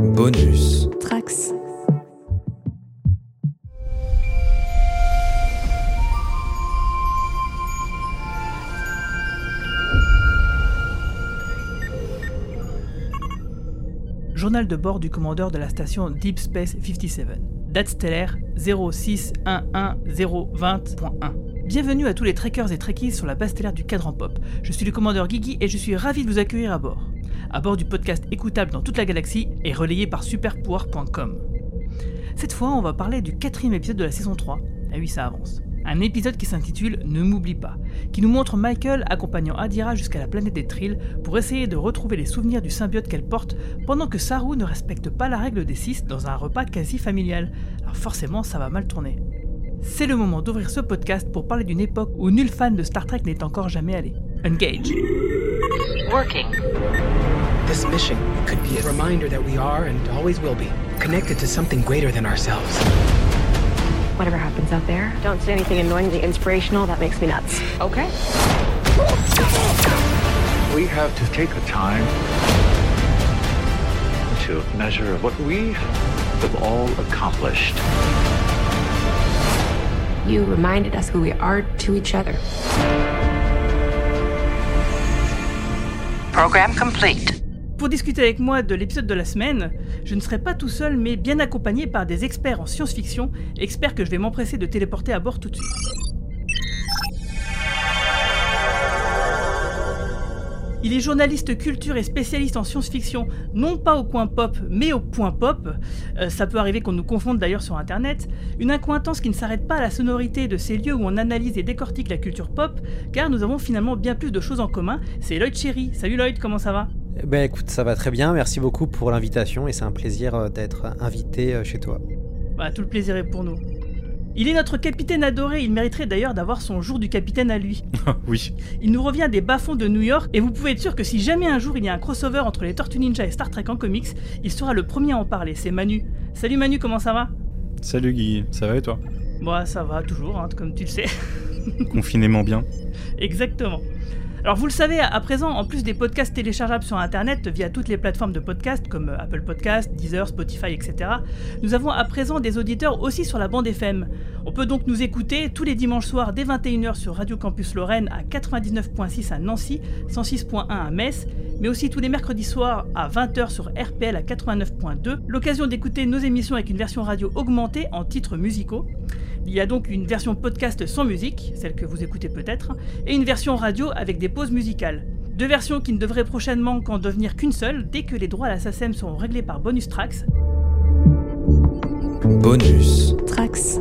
Bonus. Trax. Journal de bord du commandeur de la station Deep Space 57. Date stellaire 0611020.1. Bienvenue à tous les trekkers et trekkies sur la base stellaire du cadran pop. Je suis le commandeur Guigui et je suis ravi de vous accueillir à bord. À bord du podcast écoutable dans toute la galaxie et relayé par superpouvoir.com. Cette fois, on va parler du quatrième épisode de la saison 3. Ah oui, ça avance. Un épisode qui s'intitule Ne m'oublie pas, qui nous montre Michael accompagnant Adira jusqu'à la planète des Trills pour essayer de retrouver les souvenirs du symbiote qu'elle porte pendant que Saru ne respecte pas la règle des 6 dans un repas quasi familial. Alors forcément, ça va mal tourner. C'est le moment d'ouvrir ce podcast pour parler d'une époque où nul fan de Star Trek n'est encore jamais allé. Engage. This mission could be a reminder that we are and always will be connected to something greater than ourselves. Whatever happens out there, don't say anything annoyingly inspirational. That makes me nuts. Okay? We have to take the time to measure what we have all accomplished. You reminded us who we are to each other. Program complete. Pour discuter avec moi de l'épisode de la semaine, je ne serai pas tout seul mais bien accompagné par des experts en science-fiction, experts que je vais m'empresser de téléporter à bord tout de suite. Il est journaliste culture et spécialiste en science-fiction, non pas au coin pop, mais au point pop. Euh, ça peut arriver qu'on nous confonde d'ailleurs sur internet. Une accointance qui ne s'arrête pas à la sonorité de ces lieux où on analyse et décortique la culture pop, car nous avons finalement bien plus de choses en commun. C'est Lloyd Cherry. Salut Lloyd, comment ça va? Ben écoute, ça va très bien, merci beaucoup pour l'invitation et c'est un plaisir euh, d'être invité euh, chez toi. Bah, tout le plaisir est pour nous. Il est notre capitaine adoré, il mériterait d'ailleurs d'avoir son jour du capitaine à lui. oui. Il nous revient des bas-fonds de New York et vous pouvez être sûr que si jamais un jour il y a un crossover entre les Tortues Ninja et Star Trek en comics, il sera le premier à en parler, c'est Manu. Salut Manu, comment ça va? Salut Guy, ça va et toi? Moi ça va toujours, hein, comme tu le sais. Confinément bien. Exactement. Alors vous le savez, à présent, en plus des podcasts téléchargeables sur Internet via toutes les plateformes de podcasts comme Apple Podcasts, Deezer, Spotify, etc., nous avons à présent des auditeurs aussi sur la bande FM. On peut donc nous écouter tous les dimanches soirs dès 21h sur Radio Campus Lorraine à 99.6 à Nancy, 106.1 à Metz, mais aussi tous les mercredis soirs à 20h sur RPL à 89.2, l'occasion d'écouter nos émissions avec une version radio augmentée en titres musicaux. Il y a donc une version podcast sans musique, celle que vous écoutez peut-être, et une version radio avec des pauses musicales. Deux versions qui ne devraient prochainement qu'en devenir qu'une seule dès que les droits à la SACEM seront réglés par Bonus Tracks. Bonus. Trax.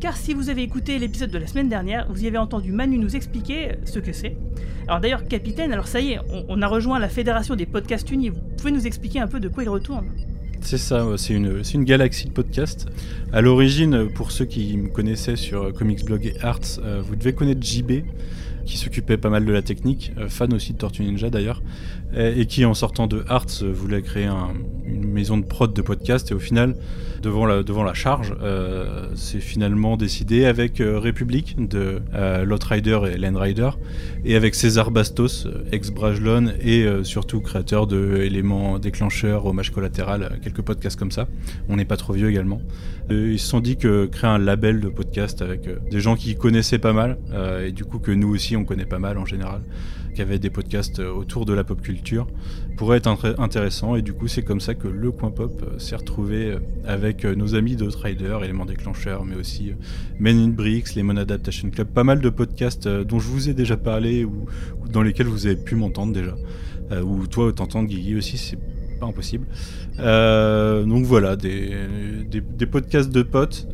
Car si vous avez écouté l'épisode de la semaine dernière, vous y avez entendu Manu nous expliquer ce que c'est. Alors d'ailleurs, capitaine, alors ça y est, on, on a rejoint la fédération des podcasts unis. Vous pouvez nous expliquer un peu de quoi il retourne? C'est ça, c'est une, une galaxie de podcasts. À l'origine, pour ceux qui me connaissaient sur Comics Blog et Arts, euh, vous devez connaître JB, qui s'occupait pas mal de la technique, euh, fan aussi de Tortue Ninja d'ailleurs, et, qui en sortant de Arts voulait créer un- une maison de prod de podcast, et au final, devant la, devant la charge, euh, c'est finalement décidé avec euh, République de euh, Lot Rider et Len Rider, et avec César Bastos, euh, ex-Brajlon, et euh, surtout créateur de éléments déclencheurs, hommage collatéral, quelques podcasts comme ça. On n'est pas trop vieux également. Ils se sont dit que créer un label de podcast avec des gens qui connaissaient pas mal, et du coup que nous aussi on connaît pas mal en général, qui des podcasts euh, autour de la pop culture, pourrait être intéressant. Et du coup c'est comme ça que le coin pop euh, s'est retrouvé euh, avec nos amis d'Outrider, éléments déclencheurs, mais aussi Men in Bricks, Lemon Adaptation Club, pas mal de podcasts dont je vous ai déjà parlé ou, dans lesquels vous avez pu m'entendre déjà, ou toi t'entendre Guigui aussi, c'est pas impossible. Donc voilà, des, des, podcasts de potes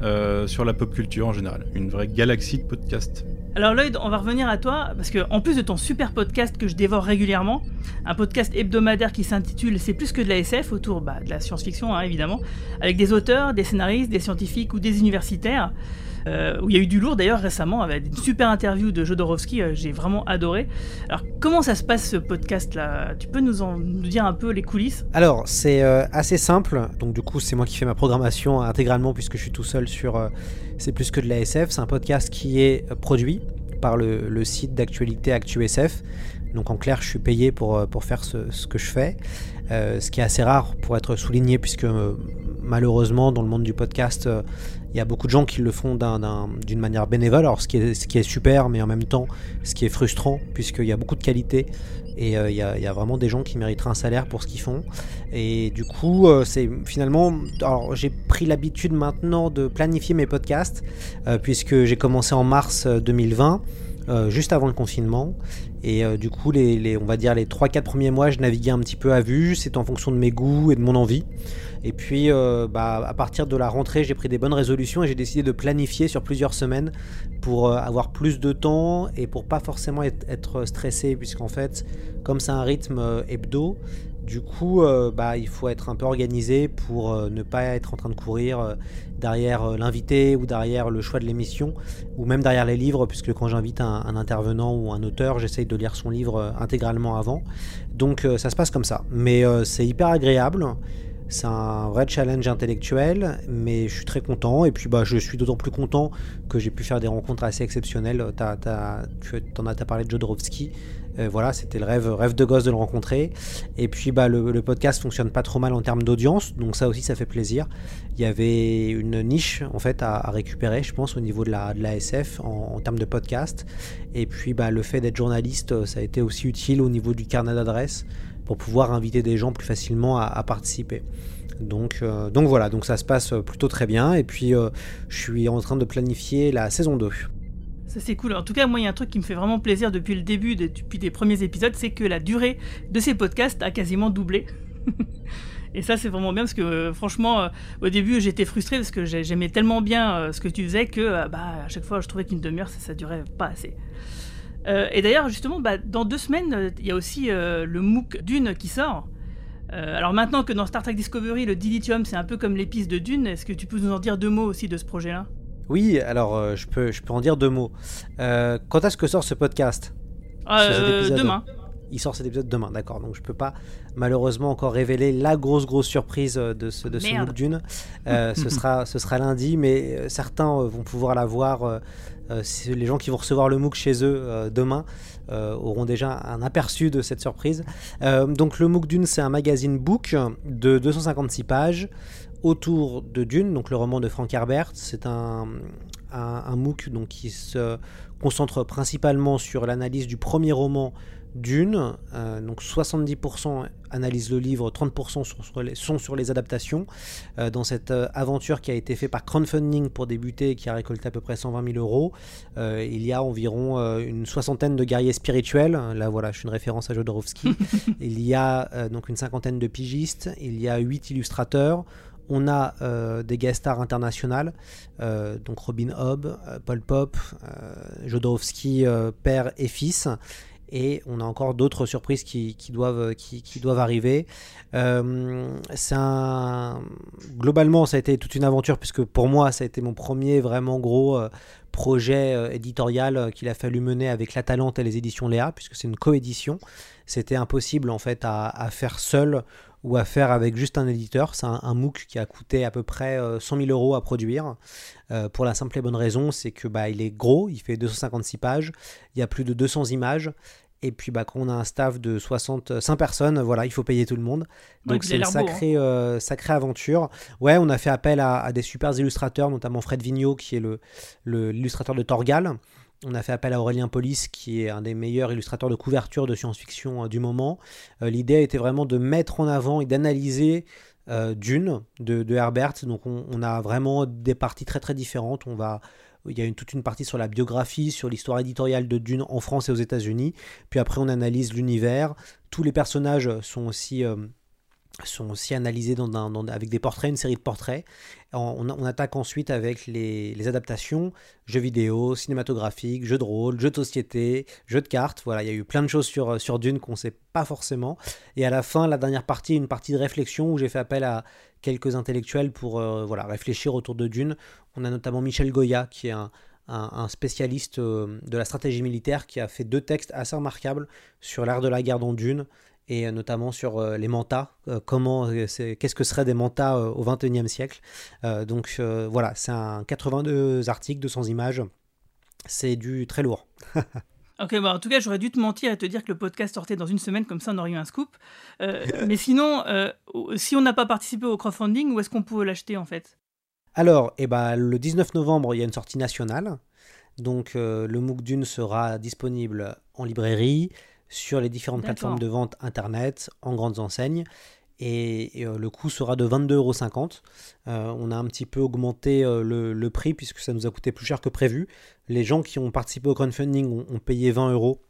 sur la pop culture en général. Une vraie galaxie de podcasts. Alors Lloyd, on va revenir à toi, parce que en plus de ton super podcast que je dévore régulièrement, un podcast hebdomadaire qui s'intitule C'est plus que de la SF, autour bah, de la science-fiction hein, évidemment, avec des auteurs, des scénaristes, des scientifiques ou des universitaires, euh, où il y a eu du lourd d'ailleurs récemment, avec une super interview de Jodorowsky, euh, j'ai vraiment adoré. Alors comment ça se passe ce podcast-là? Tu peux nous en dire un peu les coulisses? Alors, c'est euh, assez simple. Donc, du coup, c'est moi qui fais ma programmation intégralement puisque je suis tout seul sur euh, C'est plus que de la SF. C'est un podcast qui est produit par le, site d'actualité ActuSF. Donc en clair, je suis payé pour, pour faire ce que je fais. ce qui est assez rare pour être souligné, puisque malheureusement, dans le monde du podcast, il y a beaucoup de gens qui le font d'une manière bénévole, alors ce qui, est, super, mais en même temps, ce qui est frustrant, puisqu'il y a beaucoup de qualité et il y, a vraiment des gens qui mériteraient un salaire pour ce qu'ils font. Et du coup, c'est finalement. Alors, j'ai pris l'habitude maintenant de planifier mes podcasts, puisque j'ai commencé en mars 2020. Juste avant le confinement. Et du coup, les, on va dire les 3-4 premiers mois, je naviguais un petit peu à vue. C'est en fonction de mes goûts et de mon envie. Et puis, euh, bah, à partir de la rentrée, j'ai pris des bonnes résolutions et j'ai décidé de planifier sur plusieurs semaines pour euh, avoir plus de temps et pour pas forcément être, stressé, puisqu'en fait, comme c'est un rythme euh, hebdo, du coup, bah, il faut être un peu organisé pour ne pas être en train de courir derrière l'invité ou derrière le choix de l'émission ou même derrière les livres, puisque quand j'invite un, intervenant ou un auteur, j'essaye de lire son livre intégralement avant. Donc ça se passe comme ça. Mais c'est hyper agréable. C'est un vrai challenge intellectuel, mais je suis très content. Et puis bah, je suis d'autant plus content que j'ai pu faire des rencontres assez exceptionnelles. Tu as, parlé de Jodorowsky. Euh, voilà, c'était le rêve, rêve de gosse de le rencontrer. Et puis bah, le, podcast fonctionne pas trop mal en termes d'audience, donc ça aussi ça fait plaisir. Il y avait une niche en fait à, récupérer, je pense, au niveau de la, de la SF en, termes de podcast. Et puis bah, le fait d'être journaliste, ça a été aussi utile au niveau du carnet d'adresse pour pouvoir inviter des gens plus facilement à, participer. Donc, euh, donc voilà, donc ça se passe plutôt très bien. Et puis euh, je suis en train de planifier la saison 2. Ça c'est cool. En tout cas, moi, il y a un truc qui me fait vraiment plaisir depuis le début, depuis les premiers épisodes, c'est que la durée de ces podcasts a quasiment doublé. Et ça, c'est vraiment bien parce que euh, franchement, au début, j'étais frustré parce que j'aimais tellement bien ce que tu faisais que bah, à chaque fois, je trouvais qu'une demi-heure, ça, ça durait pas assez. Euh, et d'ailleurs, justement, bah, dans deux semaines, euh, il y a aussi euh, le MOOC Dune qui sort. alors maintenant que dans Star Trek Discovery, le dilithium, c'est un peu comme l'épice de Dune, est-ce que tu peux nous en dire deux mots aussi de ce projet-là? Oui, alors je, peux, je peux en dire deux mots. quand est-ce que sort ce podcast? Demain. Il sort cet épisode demain, d'accord. Donc je peux pas malheureusement encore révéler la grosse grosse surprise de ce, de ce MOOC Dune. ce, sera, ce sera lundi, mais certains vont pouvoir la voir euh, les gens qui vont recevoir le MOOC chez eux euh, demain euh, auront déjà un aperçu de cette surprise. donc le MOOC Dune, c'est un magazine book de 256 pages autour de Dune, donc le roman de Frank Herbert. C'est un, un, MOOC donc, qui se concentre principalement sur l'analyse du premier roman d'une, euh, donc 70% analysent le livre, 30% sont sur les, sont sur les adaptations. Euh, dans cette euh, aventure qui a été faite par crowdfunding pour débuter et qui a récolté à peu près 120 000 euros, il y a environ une soixantaine de guerriers spirituels. Là voilà, je suis une référence à Jodorowsky. il y a donc une cinquantaine de pigistes, il y a 8 illustrateurs. On a des guest stars internationales, donc Robin Hobb, Paul Pop, Jodorowsky père et fils et on a encore d'autres surprises qui, doivent, arriver. Euh. Globalement, ça a été toute une aventure, puisque pour moi, ça a été mon premier vraiment gros euh, projet euh, éditorial qu'il a fallu mener avec La Talente et les éditions Léa, puisque c'est une coédition. C'était impossible en fait à, faire seul ou à faire avec juste un éditeur. C'est un, MOOC qui a coûté à peu près 100 000 euros à produire. pour la simple et bonne raison, c'est que bah, il est gros, il fait 256 pages, il y a plus de 200 images, et puis bah, quand on a un staff de 65 personnes, voilà, il faut payer tout le monde. Donc c'est une sacrée, hein. euh, sacrée aventure. Ouais, on a fait appel à, des super illustrateurs, notamment Fred Vigneault, qui est l'illustrateur le, de Torgal. On a fait appel à Aurélien Polis, qui est un des meilleurs illustrateurs de couverture de science-fiction euh, du moment. Euh, l'idée était vraiment de mettre en avant et d'analyser Dune de, Herbert. Donc on, a vraiment des parties très très différentes. Il y a toute une partie sur la biographie, sur l'histoire éditoriale de Dune en France et aux États-Unis. Puis après, on analyse l'univers. Tous les personnages sont aussi euh, sont aussi analysés avec des portraits, une série de portraits. On, attaque ensuite avec les, adaptations, jeux vidéo, cinématographiques, jeux de rôle, jeux de société, jeux de cartes. Voilà, il y a eu plein de choses sur, sur Dune qu'on ne sait pas forcément. Et à la fin, la dernière partie, une partie de réflexion où j'ai fait appel à quelques intellectuels pour euh, voilà, réfléchir autour de Dune. On a notamment Michel Goya, qui est un, un, spécialiste euh, de la stratégie militaire, qui a fait deux textes assez remarquables sur l'art de la guerre dans Dune et euh, notamment sur euh, les mantas, euh, comment, qu'est-ce que seraient des mantas au XXIe siècle. donc voilà, c'est un 82 articles, 200 images, c'est du très lourd. Ok, bah en tout cas, j'aurais dû te mentir et te dire que le podcast sortait dans une semaine, comme ça on aurait eu un scoop. Euh, mais sinon, euh, si on n'a pas participé au crowdfunding, où est-ce qu'on peut l'acheter en fait? Alors, eh ben, le 19 novembre, il y a une sortie nationale. Donc, euh, le MOOC Dune sera disponible en librairie, sur les différentes plateformes de vente internet, en grandes enseignes. Et, le coût sera de 22,50 euros. on a un petit peu augmenté le, le, prix puisque ça nous a coûté plus cher que prévu les gens qui ont participé au crowdfunding ont, payé 20 euros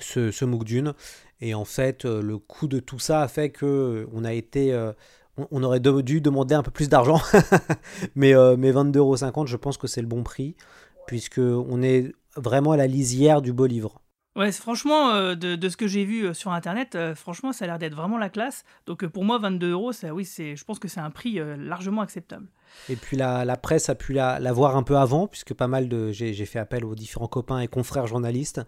ce, ce MOOC Dune. Et en fait, euh, le coût de tout ça a fait que euh, on a été, euh, on, aurait dû demander un peu plus d'argent. mais, mais 22,50 euros, je pense que c'est le bon prix, puisque on est vraiment à la lisière du beau livre. Ouais, franchement, de, de, ce que j'ai vu sur Internet, franchement, ça a l'air d'être vraiment la classe. Donc pour moi, 22 euros, oui, je pense que c'est un prix largement acceptable. Et puis la, la presse a pu la, voir un peu avant, puisque pas mal de. J'ai fait appel aux différents copains et confrères journalistes.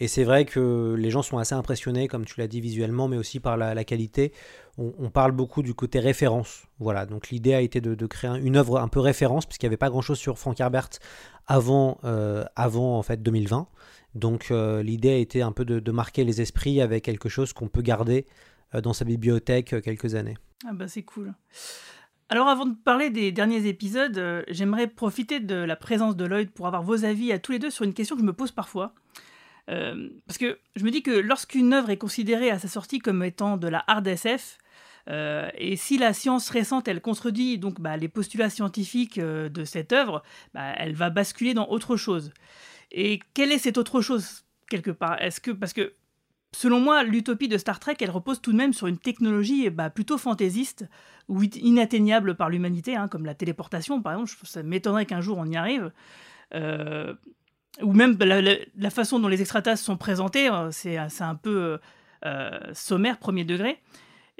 Et c'est vrai que les gens sont assez impressionnés, comme tu l'as dit visuellement, mais aussi par la, la qualité. On, parle beaucoup du côté référence. Voilà, donc l'idée a été de, de, créer une œuvre un peu référence, puisqu'il n'y avait pas grand-chose sur Frank Herbert avant, euh, avant en fait 2020. Donc euh, l'idée a été un peu de, marquer les esprits avec quelque chose qu'on peut garder euh, dans sa bibliothèque quelques années. Ah bah c'est cool. Alors avant de parler des derniers épisodes, euh, j'aimerais profiter de la présence de Lloyd pour avoir vos avis à tous les deux sur une question que je me pose parfois. Euh, parce que je me dis que lorsqu'une œuvre est considérée à sa sortie comme étant de la hard SF, euh, et si la science récente, elle contredit donc bah, les postulats scientifiques de cette œuvre, bah, elle va basculer dans autre chose. Et quelle est cette autre chose quelque part? Est-ce que parce que Selon moi, l'utopie de Star Trek, elle repose tout de même sur une technologie bah, plutôt fantaisiste ou inatteignable par l'humanité, hein, comme la téléportation, par exemple. Ça m'étonnerait qu'un jour on y arrive. Euh, ou même la, façon dont les extraterrestres sont présentés, euh, c'est un peu euh, sommaire, premier degré.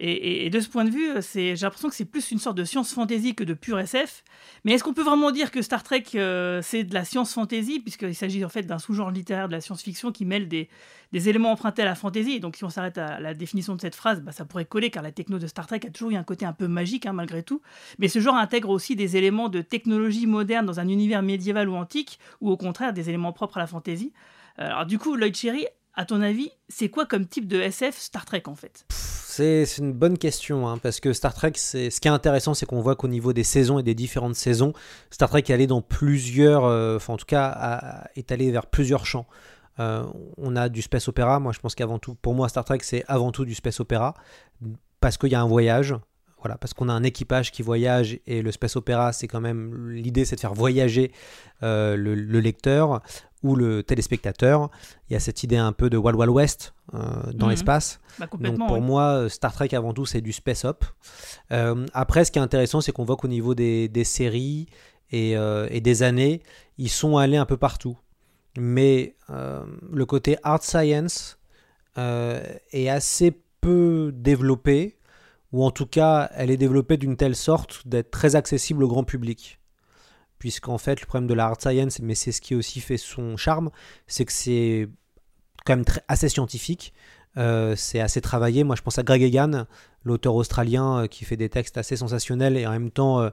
Et, de ce point de vue, j'ai l'impression que c'est plus une sorte de science fantasy que de pure SF. Mais est-ce qu'on peut vraiment dire que Star Trek, euh, c'est de la science fantasy, puisqu'il s'agit en fait d'un sous-genre littéraire de la science-fiction qui mêle des, éléments empruntés à la fantasy Donc si on s'arrête à la définition de cette phrase, bah, ça pourrait coller, car la techno de Star Trek a toujours eu un côté un peu magique, hein, malgré tout. Mais ce genre intègre aussi des éléments de technologie moderne dans un univers médiéval ou antique, ou au contraire des éléments propres à la fantasy. Alors du coup, Lloyd Cherry, à ton avis, c'est quoi comme type de SF Star Trek en fait? C'est une bonne question, hein, parce que Star Trek, ce qui est intéressant, c'est qu'on voit qu'au niveau des saisons et des différentes saisons, Star Trek est allé dans plusieurs, euh, enfin en tout cas, est allé vers plusieurs champs. Euh, on a du space opéra, moi je pense qu'avant tout, pour moi Star Trek c'est avant tout du space opéra, parce qu'il y a un voyage, voilà, parce qu'on a un équipage qui voyage et le space opéra, c'est quand même l'idée, c'est de faire voyager euh, le, lecteur ou le téléspectateur. Il y a cette idée un peu de Wild Wild West euh, dans mhm. l'espace. Bah, Donc pour moi, Star Trek avant tout, c'est du space. Euh, après, ce qui est intéressant, c'est qu'on voit qu'au niveau des, des séries et, et, des années, ils sont allés un peu partout. Mais le côté art science est assez peu développé ou en tout cas elle est développée d'une telle sorte d'être très accessible au grand public. Puisqu'en fait le problème de la hard science, mais c'est ce qui aussi fait son charme, c'est que c'est quand même assez scientifique, euh, c'est assez travaillé. Moi, je pense à Greg Egan, l'auteur australien euh, qui fait des textes assez sensationnels et en même temps, euh,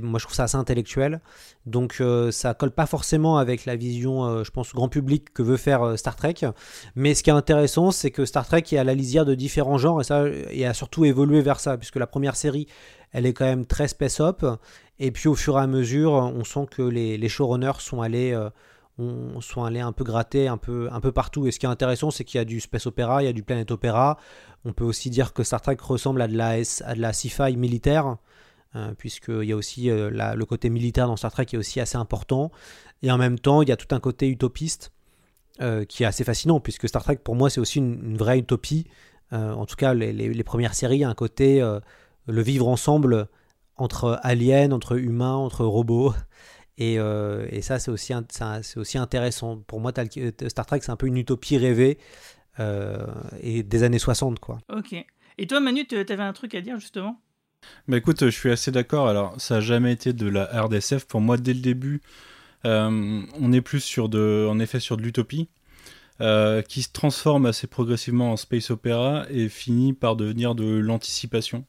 moi, je trouve ça assez intellectuel. Donc, ça colle pas forcément avec la vision, je pense, grand public que veut faire Star Trek. Mais ce qui est intéressant, c'est que Star Trek est à la lisière de différents genres et ça, a surtout évolué vers ça, puisque la première série, elle est quand même très space up. Et puis, au fur et à mesure, on sent que les, les showrunners sont allés on soit allé un peu gratter un peu, un peu partout. Et ce qui est intéressant, c'est qu'il y a du space opéra, il y a du planet opéra. On peut aussi dire que Star Trek ressemble à de la, à de la sci-fi militaire, euh, puisqu'il y a aussi euh, le côté militaire dans Star Trek qui est aussi assez important. Et en même temps, il y a tout un côté utopiste euh, qui est assez fascinant, puisque Star Trek, pour moi, c'est aussi une, vraie utopie. en tout cas, les, les, premières séries, a un côté le vivre ensemble entre aliens, entre humains, entre robots. Euh, et, ça, c'est aussi, c'est aussi intéressant. Pour moi, euh, Star Trek, c'est un peu une utopie rêvée euh, et des années 60. Quoi. Ok. Et toi, Manu, tu avais un truc à dire justement? Bah écoute, je suis assez d'accord. Alors, ça n'a jamais été de la RDSF. Pour moi, dès le début, on est plus sur de, en effet sur de l'utopie. qui se transforme assez progressivement en space opéra et finit par devenir de l'anticipation.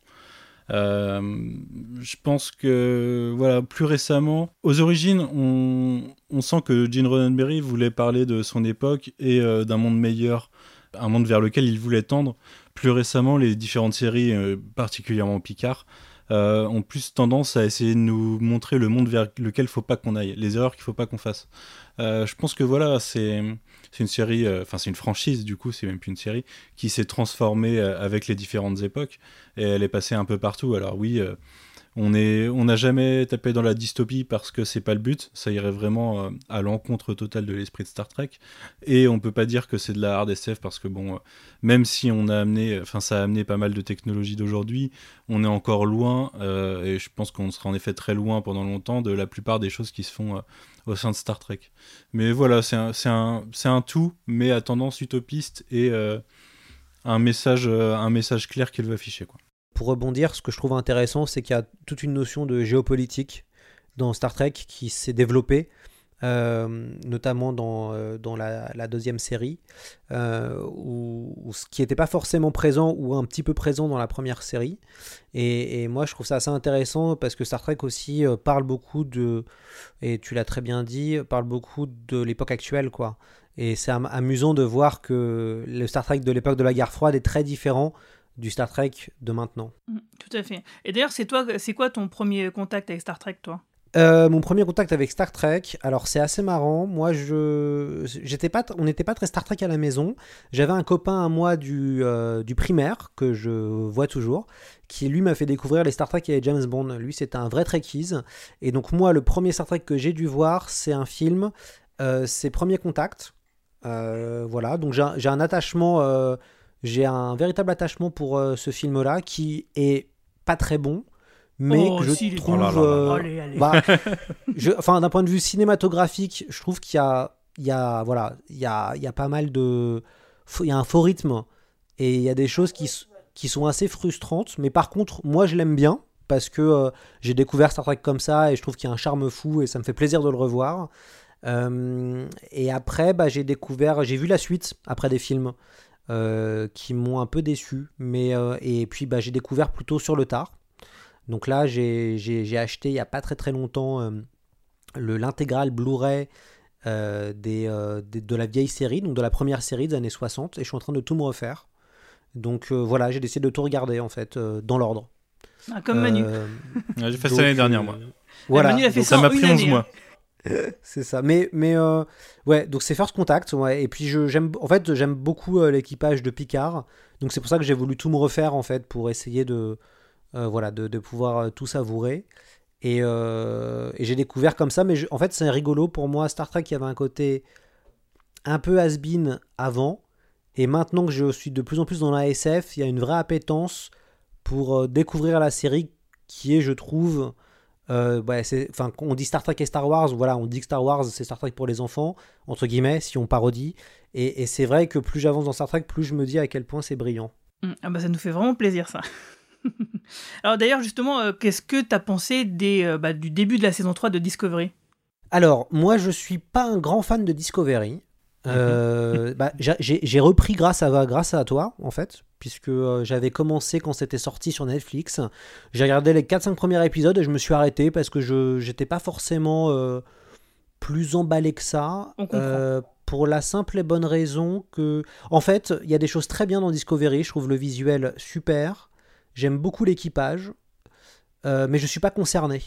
Je pense que voilà, plus récemment, aux origines, on, sent que Gene Roddenberry voulait parler de son époque et d'un monde meilleur, un monde vers lequel il voulait tendre. Plus récemment, les différentes séries, particulièrement Picard, euh, ont plus tendance à essayer de nous montrer le monde vers lequel il faut pas qu'on aille, les erreurs qu'il faut pas qu'on fasse. Euh, je pense que voilà, c'est une série, euh, enfin c'est une franchise du coup, c'est même plus une série, qui s'est transformée avec les différentes époques et elle est passée un peu partout. Alors oui, on n'a jamais tapé dans la dystopie parce que c'est pas le but. Ça irait vraiment euh, à l'encontre totale de l'esprit de Star Trek. Et on peut pas dire que c'est de la hard SF parce que bon, euh, même si on a amené, enfin ça a amené pas mal de technologies d'aujourd'hui, on est encore loin. Euh, et je pense qu'on sera en effet très loin pendant longtemps de la plupart des choses qui se font au sein de Star Trek. Mais voilà, c'est un, tout, mais à tendance utopiste et un message, un message clair qu'il veut afficher quoi pour rebondir, ce que je trouve intéressant, c'est qu'il y a toute une notion de géopolitique dans Star Trek qui s'est développée, euh, notamment dans, euh, dans la, deuxième série, euh, ce qui n'était pas forcément présent ou un petit peu présent dans la première série. Et, moi, je trouve ça assez intéressant parce que Star Trek aussi parle beaucoup de, et tu l'as très bien dit, parle beaucoup de l'époque actuelle, quoi. Et c'est amusant de voir que le Star Trek de l'époque de la guerre froide est très différent du Star Trek de maintenant. Mm, tout à fait. Et d'ailleurs, c'est toi, c'est quoi ton premier contact avec Star Trek, toi? Euh, mon premier contact avec Star Trek, alors c'est assez marrant. Moi, je, j'étais pas, on n'était pas très Star Trek à la maison. J'avais un copain à moi du, euh, du primaire que je vois toujours, qui lui m'a fait découvrir les Star Trek et les James Bond. Lui, c'était un vrai Trekkies. Et donc moi, le premier Star Trek que j'ai dû voir, c'est un film, euh, c'est Premier Contact. voilà, donc j'ai un attachement j'ai un véritable attachement pour euh, ce film-là qui est pas très bon, mais oh, que je trouve. enfin, d'un point de vue cinématographique, je trouve qu'il y a, il y a, voilà, il y a, il y a pas mal de, il y a un faux rythme et il y a des choses qui, qui sont assez frustrantes. Mais par contre, moi, je l'aime bien parce que euh, j'ai découvert Star Trek comme ça et je trouve qu'il y a un charme fou et ça me fait plaisir de le revoir. Euh, et après, bah, j'ai découvert, j'ai vu la suite après des films. Euh, qui m'ont un peu déçu. Mais, euh, et puis bah, j'ai découvert plutôt sur le tard. Donc là, j'ai acheté il n'y a pas très très longtemps euh, l'intégrale Blu-ray des, de la vieille série, donc de la première série des années 60, et je suis en train de tout me refaire. Donc voilà, j'ai décidé de tout regarder en fait, dans l'ordre. Ah, comme Manu. j'ai fait ça l'année dernière, moi. Voilà. Manu a fait ça, ça m'a pris 11 mois. C'est ça. Mais, mais euh, ouais, donc c'est First Contact. Et puis j'aime, en fait, j'aime beaucoup euh, l'équipage de Picard. Donc c'est pour ça que j'ai voulu tout me refaire en fait pour essayer de, euh, voilà, de, pouvoir tout savourer. Et, et j'ai découvert comme ça. Mais en fait, c'est rigolo pour moi. Star Trek, il y avait un côté un peu has-been avant. Et maintenant que je suis de plus en plus dans la SF, il y a une vraie appétence pour découvrir la série qui est, je trouve, euh, enfin, on dit Star Trek et Star Wars, voilà, on dit que Star Wars c'est Star Trek pour les enfants, entre guillemets, si on parodie. Et, c'est vrai que plus j'avance dans Star Trek, plus je me dis à quel point c'est brillant. Hum, ah bah ça nous fait vraiment plaisir ça. Alors d'ailleurs justement, euh, qu'est-ce que tu as pensé des, euh, bah, du début de la saison 3 de Discovery? Alors moi je suis pas un grand fan de Discovery. Euh, bah, j'ai repris grâce à, grâce à toi, en fait, puisque euh, j'avais commencé quand c'était sorti sur Netflix. J'ai regardé les 4-5 premiers épisodes et je me suis arrêté parce que je n'étais pas forcément euh, plus emballé que ça. pour la simple et bonne raison que, en fait, il y a des choses très bien dans Discovery. Je trouve le visuel super. J'aime beaucoup l'équipage, mais je suis pas concerné.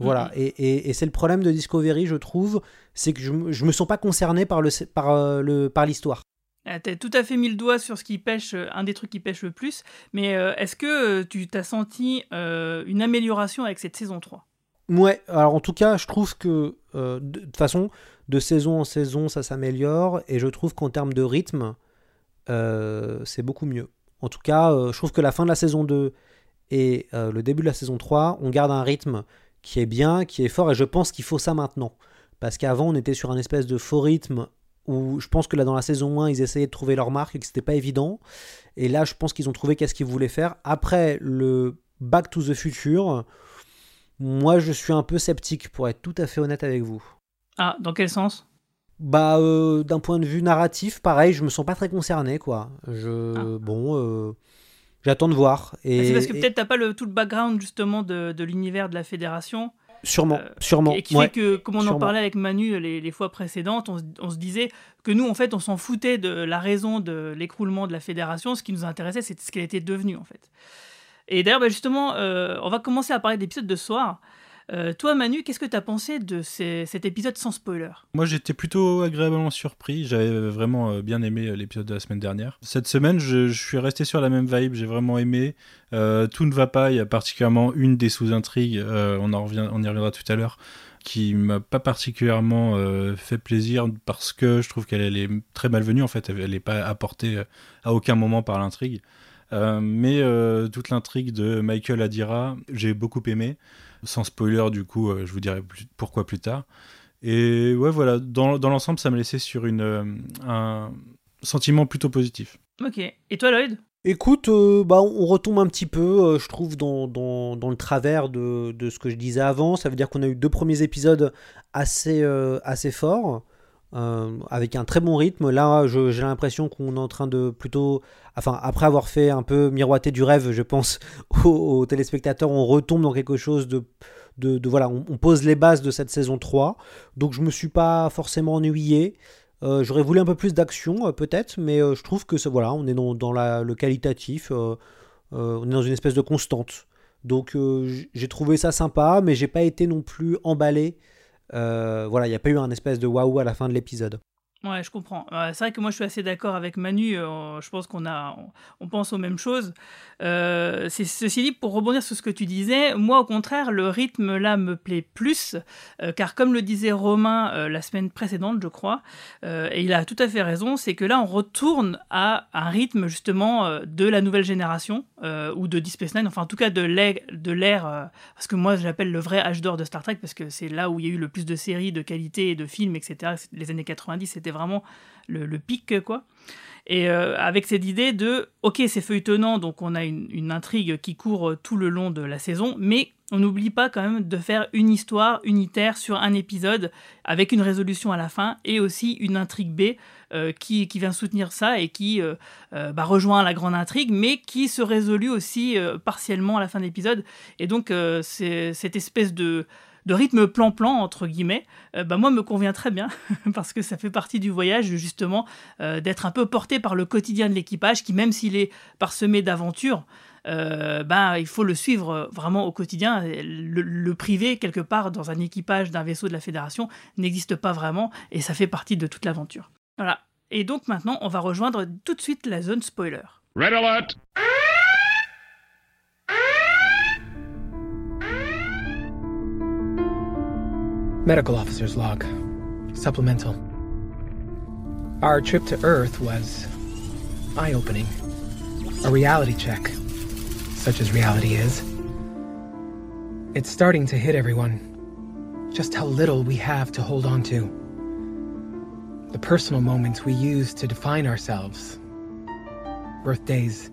Voilà, et, c'est le problème de Discovery, je trouve, c'est que je, je me sens pas concerné par le par euh, le par l'histoire. Ah, tu as tout à fait mis le doigt sur ce qui pêche, euh, un des trucs qui pêche le plus, mais euh, est-ce que tu t'as senti une amélioration avec cette saison 3 Ouais, alors en tout cas, je trouve que de toute façon, de saison en saison, ça s'améliore, et je trouve qu'en termes de rythme, c'est beaucoup mieux. En tout cas, je trouve que la fin de la saison 2 et le début de la saison 3, on garde un rythme qui est bien, qui est fort, et je pense qu'il faut ça maintenant. Parce qu'avant, on était sur un espèce de faux rythme où je pense que là, dans la saison 1, ils essayaient de trouver leur marque et que c'était pas évident. Et là, je pense qu'ils ont trouvé qu'est-ce qu'ils voulaient faire. Après le Back to the Future, moi, je suis un peu sceptique, pour être tout à fait honnête avec vous. Ah, dans quel sens? Bah, euh, d'un point de vue narratif, pareil, je me sens pas très concerné, quoi. Je, ah. bon, euh, j'attends de voir. Et, c'est parce que peut-être t'as pas le, tout le background justement de, de l'univers de la fédération. Sûrement, euh, sûrement. Et qui fait que, comme on en parlait avec Manu les, les fois précédentes, on, on, se disait que nous, en fait, on s'en foutait de la raison de l'écroulement de la fédération. Ce qui nous intéressait, c'est ce qu'elle était devenue, en fait. Et d'ailleurs, bah, justement, euh, on va commencer à parler d'épisodes de soir. Euh, toi, Manu, qu'est-ce que tu as pensé de cet épisode sans spoiler? Moi, j'étais plutôt agréablement surpris. J'avais vraiment euh, bien aimé l'épisode de la semaine dernière. Cette semaine, je, suis resté sur la même vibe. J'ai vraiment aimé. tout ne va pas. Il y a particulièrement une des sous-intrigues. on, en on y reviendra tout à l'heure qui m'a pas particulièrement fait plaisir parce que je trouve qu'elle est très malvenue en fait elle n'est pas apportée à aucun moment par l'intrigue euh, mais euh, toute l'intrigue de Michael Adira, j'ai beaucoup aimé. Sans spoiler, du coup, euh, je vous dirai pourquoi plus tard. Et ouais, voilà, dans, dans l'ensemble, ça m'a laissé sur une, un sentiment plutôt positif. Ok. Et toi, Lloyd? Écoute, bah, on retombe un petit peu, je trouve, dans, dans, dans, le travers de, de, ce que je disais avant. Ça veut dire qu'on a eu deux premiers épisodes assez, assez forts. Euh, avec un très bon rythme. Là, j'ai l'impression qu'on est en train de plutôt, enfin, après avoir fait un peu miroiter du rêve, je pense, aux, téléspectateurs, on retombe dans quelque chose de, de, voilà, on, pose les bases de cette saison 3. Donc, je me suis pas forcément ennuyé. Euh, j'aurais voulu un peu plus d'action, euh, peut-être, mais je trouve que voilà, on est dans, le qualitatif, on est dans une espèce de constante. Donc, j'ai trouvé ça sympa, mais j'ai pas été non plus emballé euh, voilà, il n'y a pas eu un espèce de waouh à la fin de l'épisode. Ouais, je comprends. c'est vrai que moi, je suis assez d'accord avec Manu. Euh, je pense qu'on a, on, pense aux mêmes choses. Euh, ceci dit, pour rebondir sur ce que tu disais, moi, au contraire, le rythme là me plaît plus, euh, car comme le disait Romain la semaine précédente, je crois, et il a tout à fait raison, c'est que là, on retourne à un rythme justement de la nouvelle génération ou de Deep Space Nine, enfin en tout cas de l'ère, de parce que moi, j'appelle le vrai âge d'or de Star Trek, parce que c'est là où il y a eu le plus de séries, de qualité de films, etc. Les années 90, c'était vraiment le, pic, quoi. Et euh, avec cette idée de, ok, c'est feuilletonnant, donc on a une, intrigue qui court tout le long de la saison, mais on n'oublie pas quand même de faire une histoire unitaire sur un épisode avec une résolution à la fin et aussi une intrigue B euh, qui, vient soutenir ça et qui euh, bah, rejoint la grande intrigue, mais qui se résolue aussi partiellement à la fin de l'épisode. Et donc, c'est cette espèce de de rythme plan-plan, entre guillemets, euh, bah moi me convient très bien, parce que ça fait partie du voyage, justement, euh, d'être un peu porté par le quotidien de l'équipage, qui même s'il est parsemé d'aventures, euh, bah, il faut le suivre vraiment au quotidien. Le, privé, quelque part, dans un équipage d'un vaisseau de la Fédération, n'existe pas vraiment, et ça fait partie de toute l'aventure. Voilà. Et donc maintenant, on va rejoindre tout de suite la zone spoiler. Red alert! Medical officer's log. Supplemental. Our trip to Earth was eye opening. A reality check, such as reality is. It's starting to hit everyone just how little we have to hold on to. The personal moments we use to define ourselves birthdays,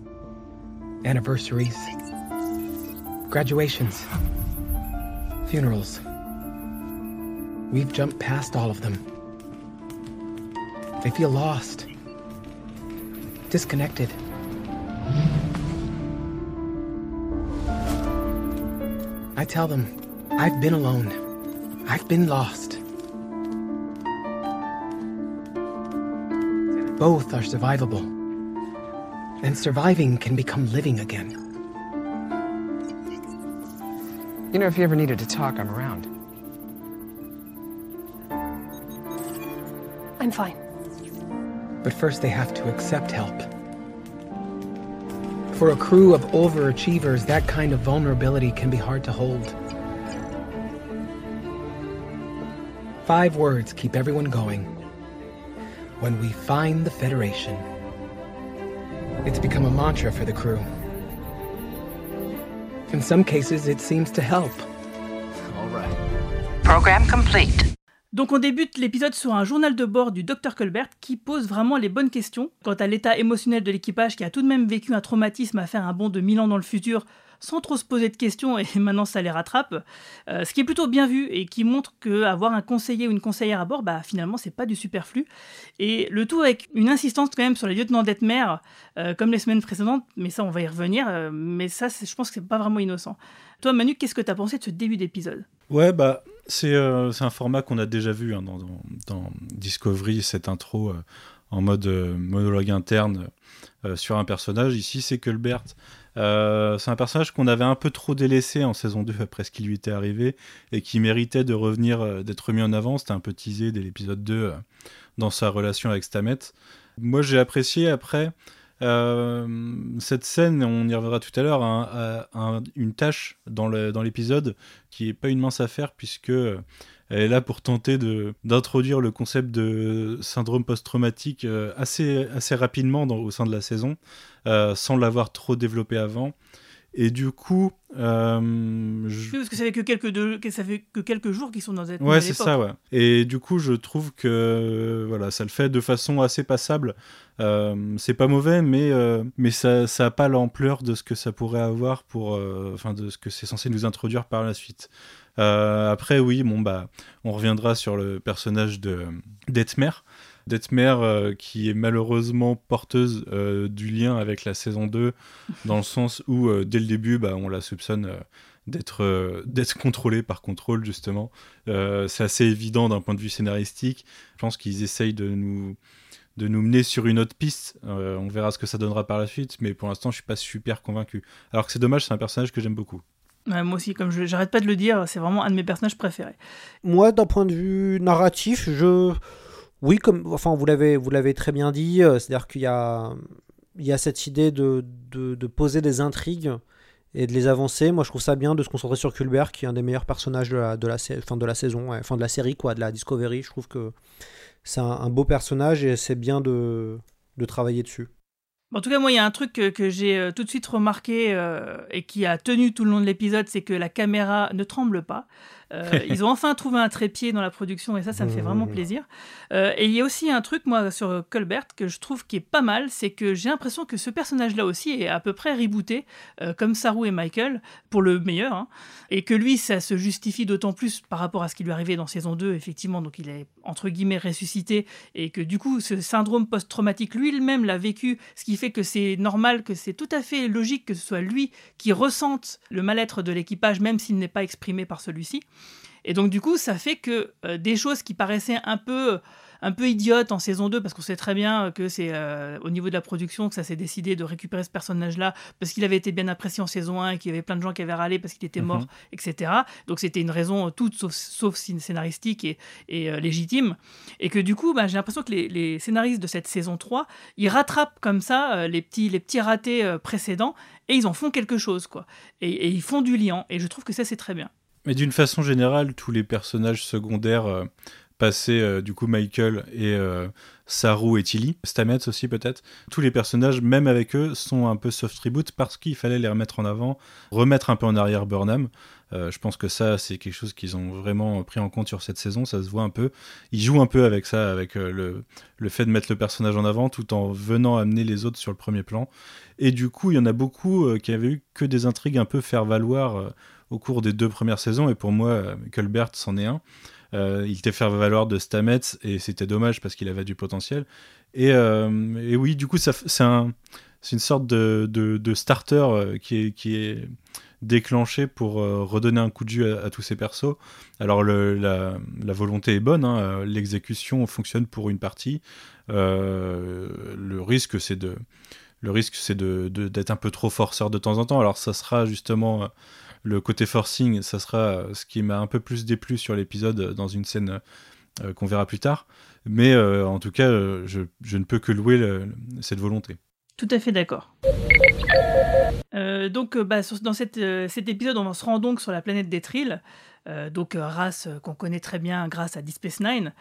anniversaries, graduations, funerals. We've jumped past all of them. They feel lost, disconnected. I tell them, I've been alone. I've been lost. Both are survivable. And surviving can become living again. You know, if you ever needed to talk, I'm around. Fine. But first they have to accept help. For a crew of overachievers, that kind of vulnerability can be hard to hold. Five words keep everyone going. When we find the Federation. It's become a mantra for the crew. In some cases, it seems to help. All right. Program complete. Donc on débute l'épisode sur un journal de bord du docteur Colbert qui pose vraiment les bonnes questions quant à l'état émotionnel de l'équipage qui a tout de même vécu un traumatisme à faire un bond de mille ans dans le futur sans trop se poser de questions et maintenant ça les rattrape. Euh, ce qui est plutôt bien vu et qui montre qu'avoir un conseiller ou une conseillère à bord, bah finalement c'est pas du superflu. Et le tout avec une insistance quand même sur les lieutenants d'être euh, comme les semaines précédentes, mais ça on va y revenir, euh, mais ça je pense que c'est pas vraiment innocent. Toi Manu, qu'est-ce que tu as pensé de ce début d'épisode? Ouais bah c'est un format qu'on a déjà vu hein, dans, Discovery, cette intro en mode monologue interne sur un personnage. Ici c'est Colbert euh, c'est un personnage qu'on avait un peu trop délaissé en saison 2 après ce qui lui était arrivé et qui méritait de revenir, euh, d'être mis en avant. C'était un peu teasé dès l'épisode 2 euh, dans sa relation avec Stamet. Moi j'ai apprécié après cette scène, on y reviendra tout à l'heure, une tâche dans l'épisode qui n'est pas une mince affaire puisque elle est là pour tenter d'introduire le concept de syndrome post-traumatique assez, assez rapidement au sein de la saison. Euh, sans l'avoir trop développé avant. Et du coup, euh, je... parce que ça fait que quelques que ça fait que quelques jours qu'ils sont dans cette ouais c'est ça ouais. Et du coup, je trouve que voilà, ça le fait de façon assez passable. Euh, c'est pas mauvais, mais mais ça ça a pas l'ampleur de ce que ça pourrait avoir pour enfin de ce que c'est censé nous introduire par la suite. après oui, bon bah on reviendra sur le personnage de d'Etmer Detmer euh, qui est malheureusement porteuse euh, du lien avec la saison 2 dans le sens où euh, dès le début bah, on la soupçonne d'être d'être contrôlée par contrôle justement. C'est assez évident d'un point de vue scénaristique. Je pense qu'ils essayent de nous de nous mener sur une autre piste. On verra ce que ça donnera par la suite mais pour l'instant je suis pas super convaincu. Alors que c'est dommage c'est un personnage que j'aime beaucoup. Moi aussi, comme je j'arrête pas de le dire, c'est vraiment un de mes personnages préférés. Moi, d'un point de vue narratif, je oui, comme, enfin, vous l'avez, très bien dit, euh, c'est-à-dire qu'il y a, cette idée de, de, poser des intrigues et de les avancer. Moi, je trouve ça bien de se concentrer sur Culbert, qui est un des meilleurs personnages de la, fin de la saison, enfin de la série, quoi, de la Discovery. Je trouve que c'est un, beau personnage et c'est bien de, de travailler dessus. En tout cas, moi, il y a un truc que, j'ai euh, tout de suite remarqué euh, et qui a tenu tout le long de l'épisode, c'est que la caméra ne tremble pas. Euh, ils ont enfin trouvé un trépied dans la production et ça, ça me fait vraiment plaisir. Euh, et il y a aussi un truc, moi, sur Colbert que je trouve qui est pas mal, c'est que j'ai l'impression que ce personnage-là aussi est à peu près rebooté, euh, comme Saru et Michael, pour le meilleur. Hein. et que lui, ça se justifie d'autant plus par rapport à ce qui lui arrivait dans saison 2, effectivement. Donc il est, entre guillemets, ressuscité. Et que du coup, ce syndrome post-traumatique, lui-même l'a vécu, ce qui fait que c'est normal, que c'est tout à fait logique que ce soit lui qui ressente le mal-être de l'équipage, même s'il n'est pas exprimé par celui-ci. Et donc du coup, ça fait que euh, des choses qui paraissaient un peu un peu idiotes en saison 2 parce qu'on sait très bien que c'est euh, au niveau de la production que ça s'est décidé de récupérer ce personnage-là parce qu'il avait été bien apprécié en saison 1 et qu'il y avait plein de gens qui avaient râlé parce qu'il était mort, mhm. etc. Donc c'était une raison toute sauf, scénaristique et, et euh, légitime. Et que du coup, bah, j'ai l'impression que les, scénaristes de cette saison 3, ils rattrapent comme ça les, petits, les petits ratés précédents et ils en font quelque chose. quoi. Et, et ils font du lien. Et je trouve que ça, c'est très bien. Mais d'une façon générale, tous les personnages secondaires euh, passés, euh, du coup Michael et euh, Saru et Tilly, Stamets aussi peut-être, tous les personnages, même avec eux, sont un peu soft reboot parce qu'il fallait les remettre en avant, remettre un peu en arrière Burnham. je pense que ça, c'est quelque chose qu'ils ont vraiment pris en compte sur cette saison, ça se voit un peu. Ils jouent un peu avec ça, avec le, le fait de mettre le personnage en avant tout en venant amener les autres sur le premier plan. Et du coup, il y en a beaucoup qui avaient eu que des intrigues un peu faire valoir au cours des deux premières saisons, et pour moi, Colbert c'en est un. Euh, il était faire valoir de Stamets, et c'était dommage parce qu'il avait du potentiel. Et, euh, oui, du coup, c'est un, une sorte de, starter euh, qui est, déclenché pour redonner un coup de jus à, tous ces persos. Alors la, volonté est bonne, hein, l'exécution fonctionne pour une partie. le risque c'est de le d'être un peu trop forceur de temps en temps. Alors ça sera justement le côté forcing, ça sera euh, ce qui m'a un peu plus déplu sur l'épisode euh, dans une scène euh, qu'on verra plus tard. Mais en tout cas, je, ne peux que louer cette volonté. Tout à fait d'accord. donc, bah, dans cet épisode, on se rend donc sur la planète des Trilles, donc race qu'on connaît très bien grâce à Deep Space Nine,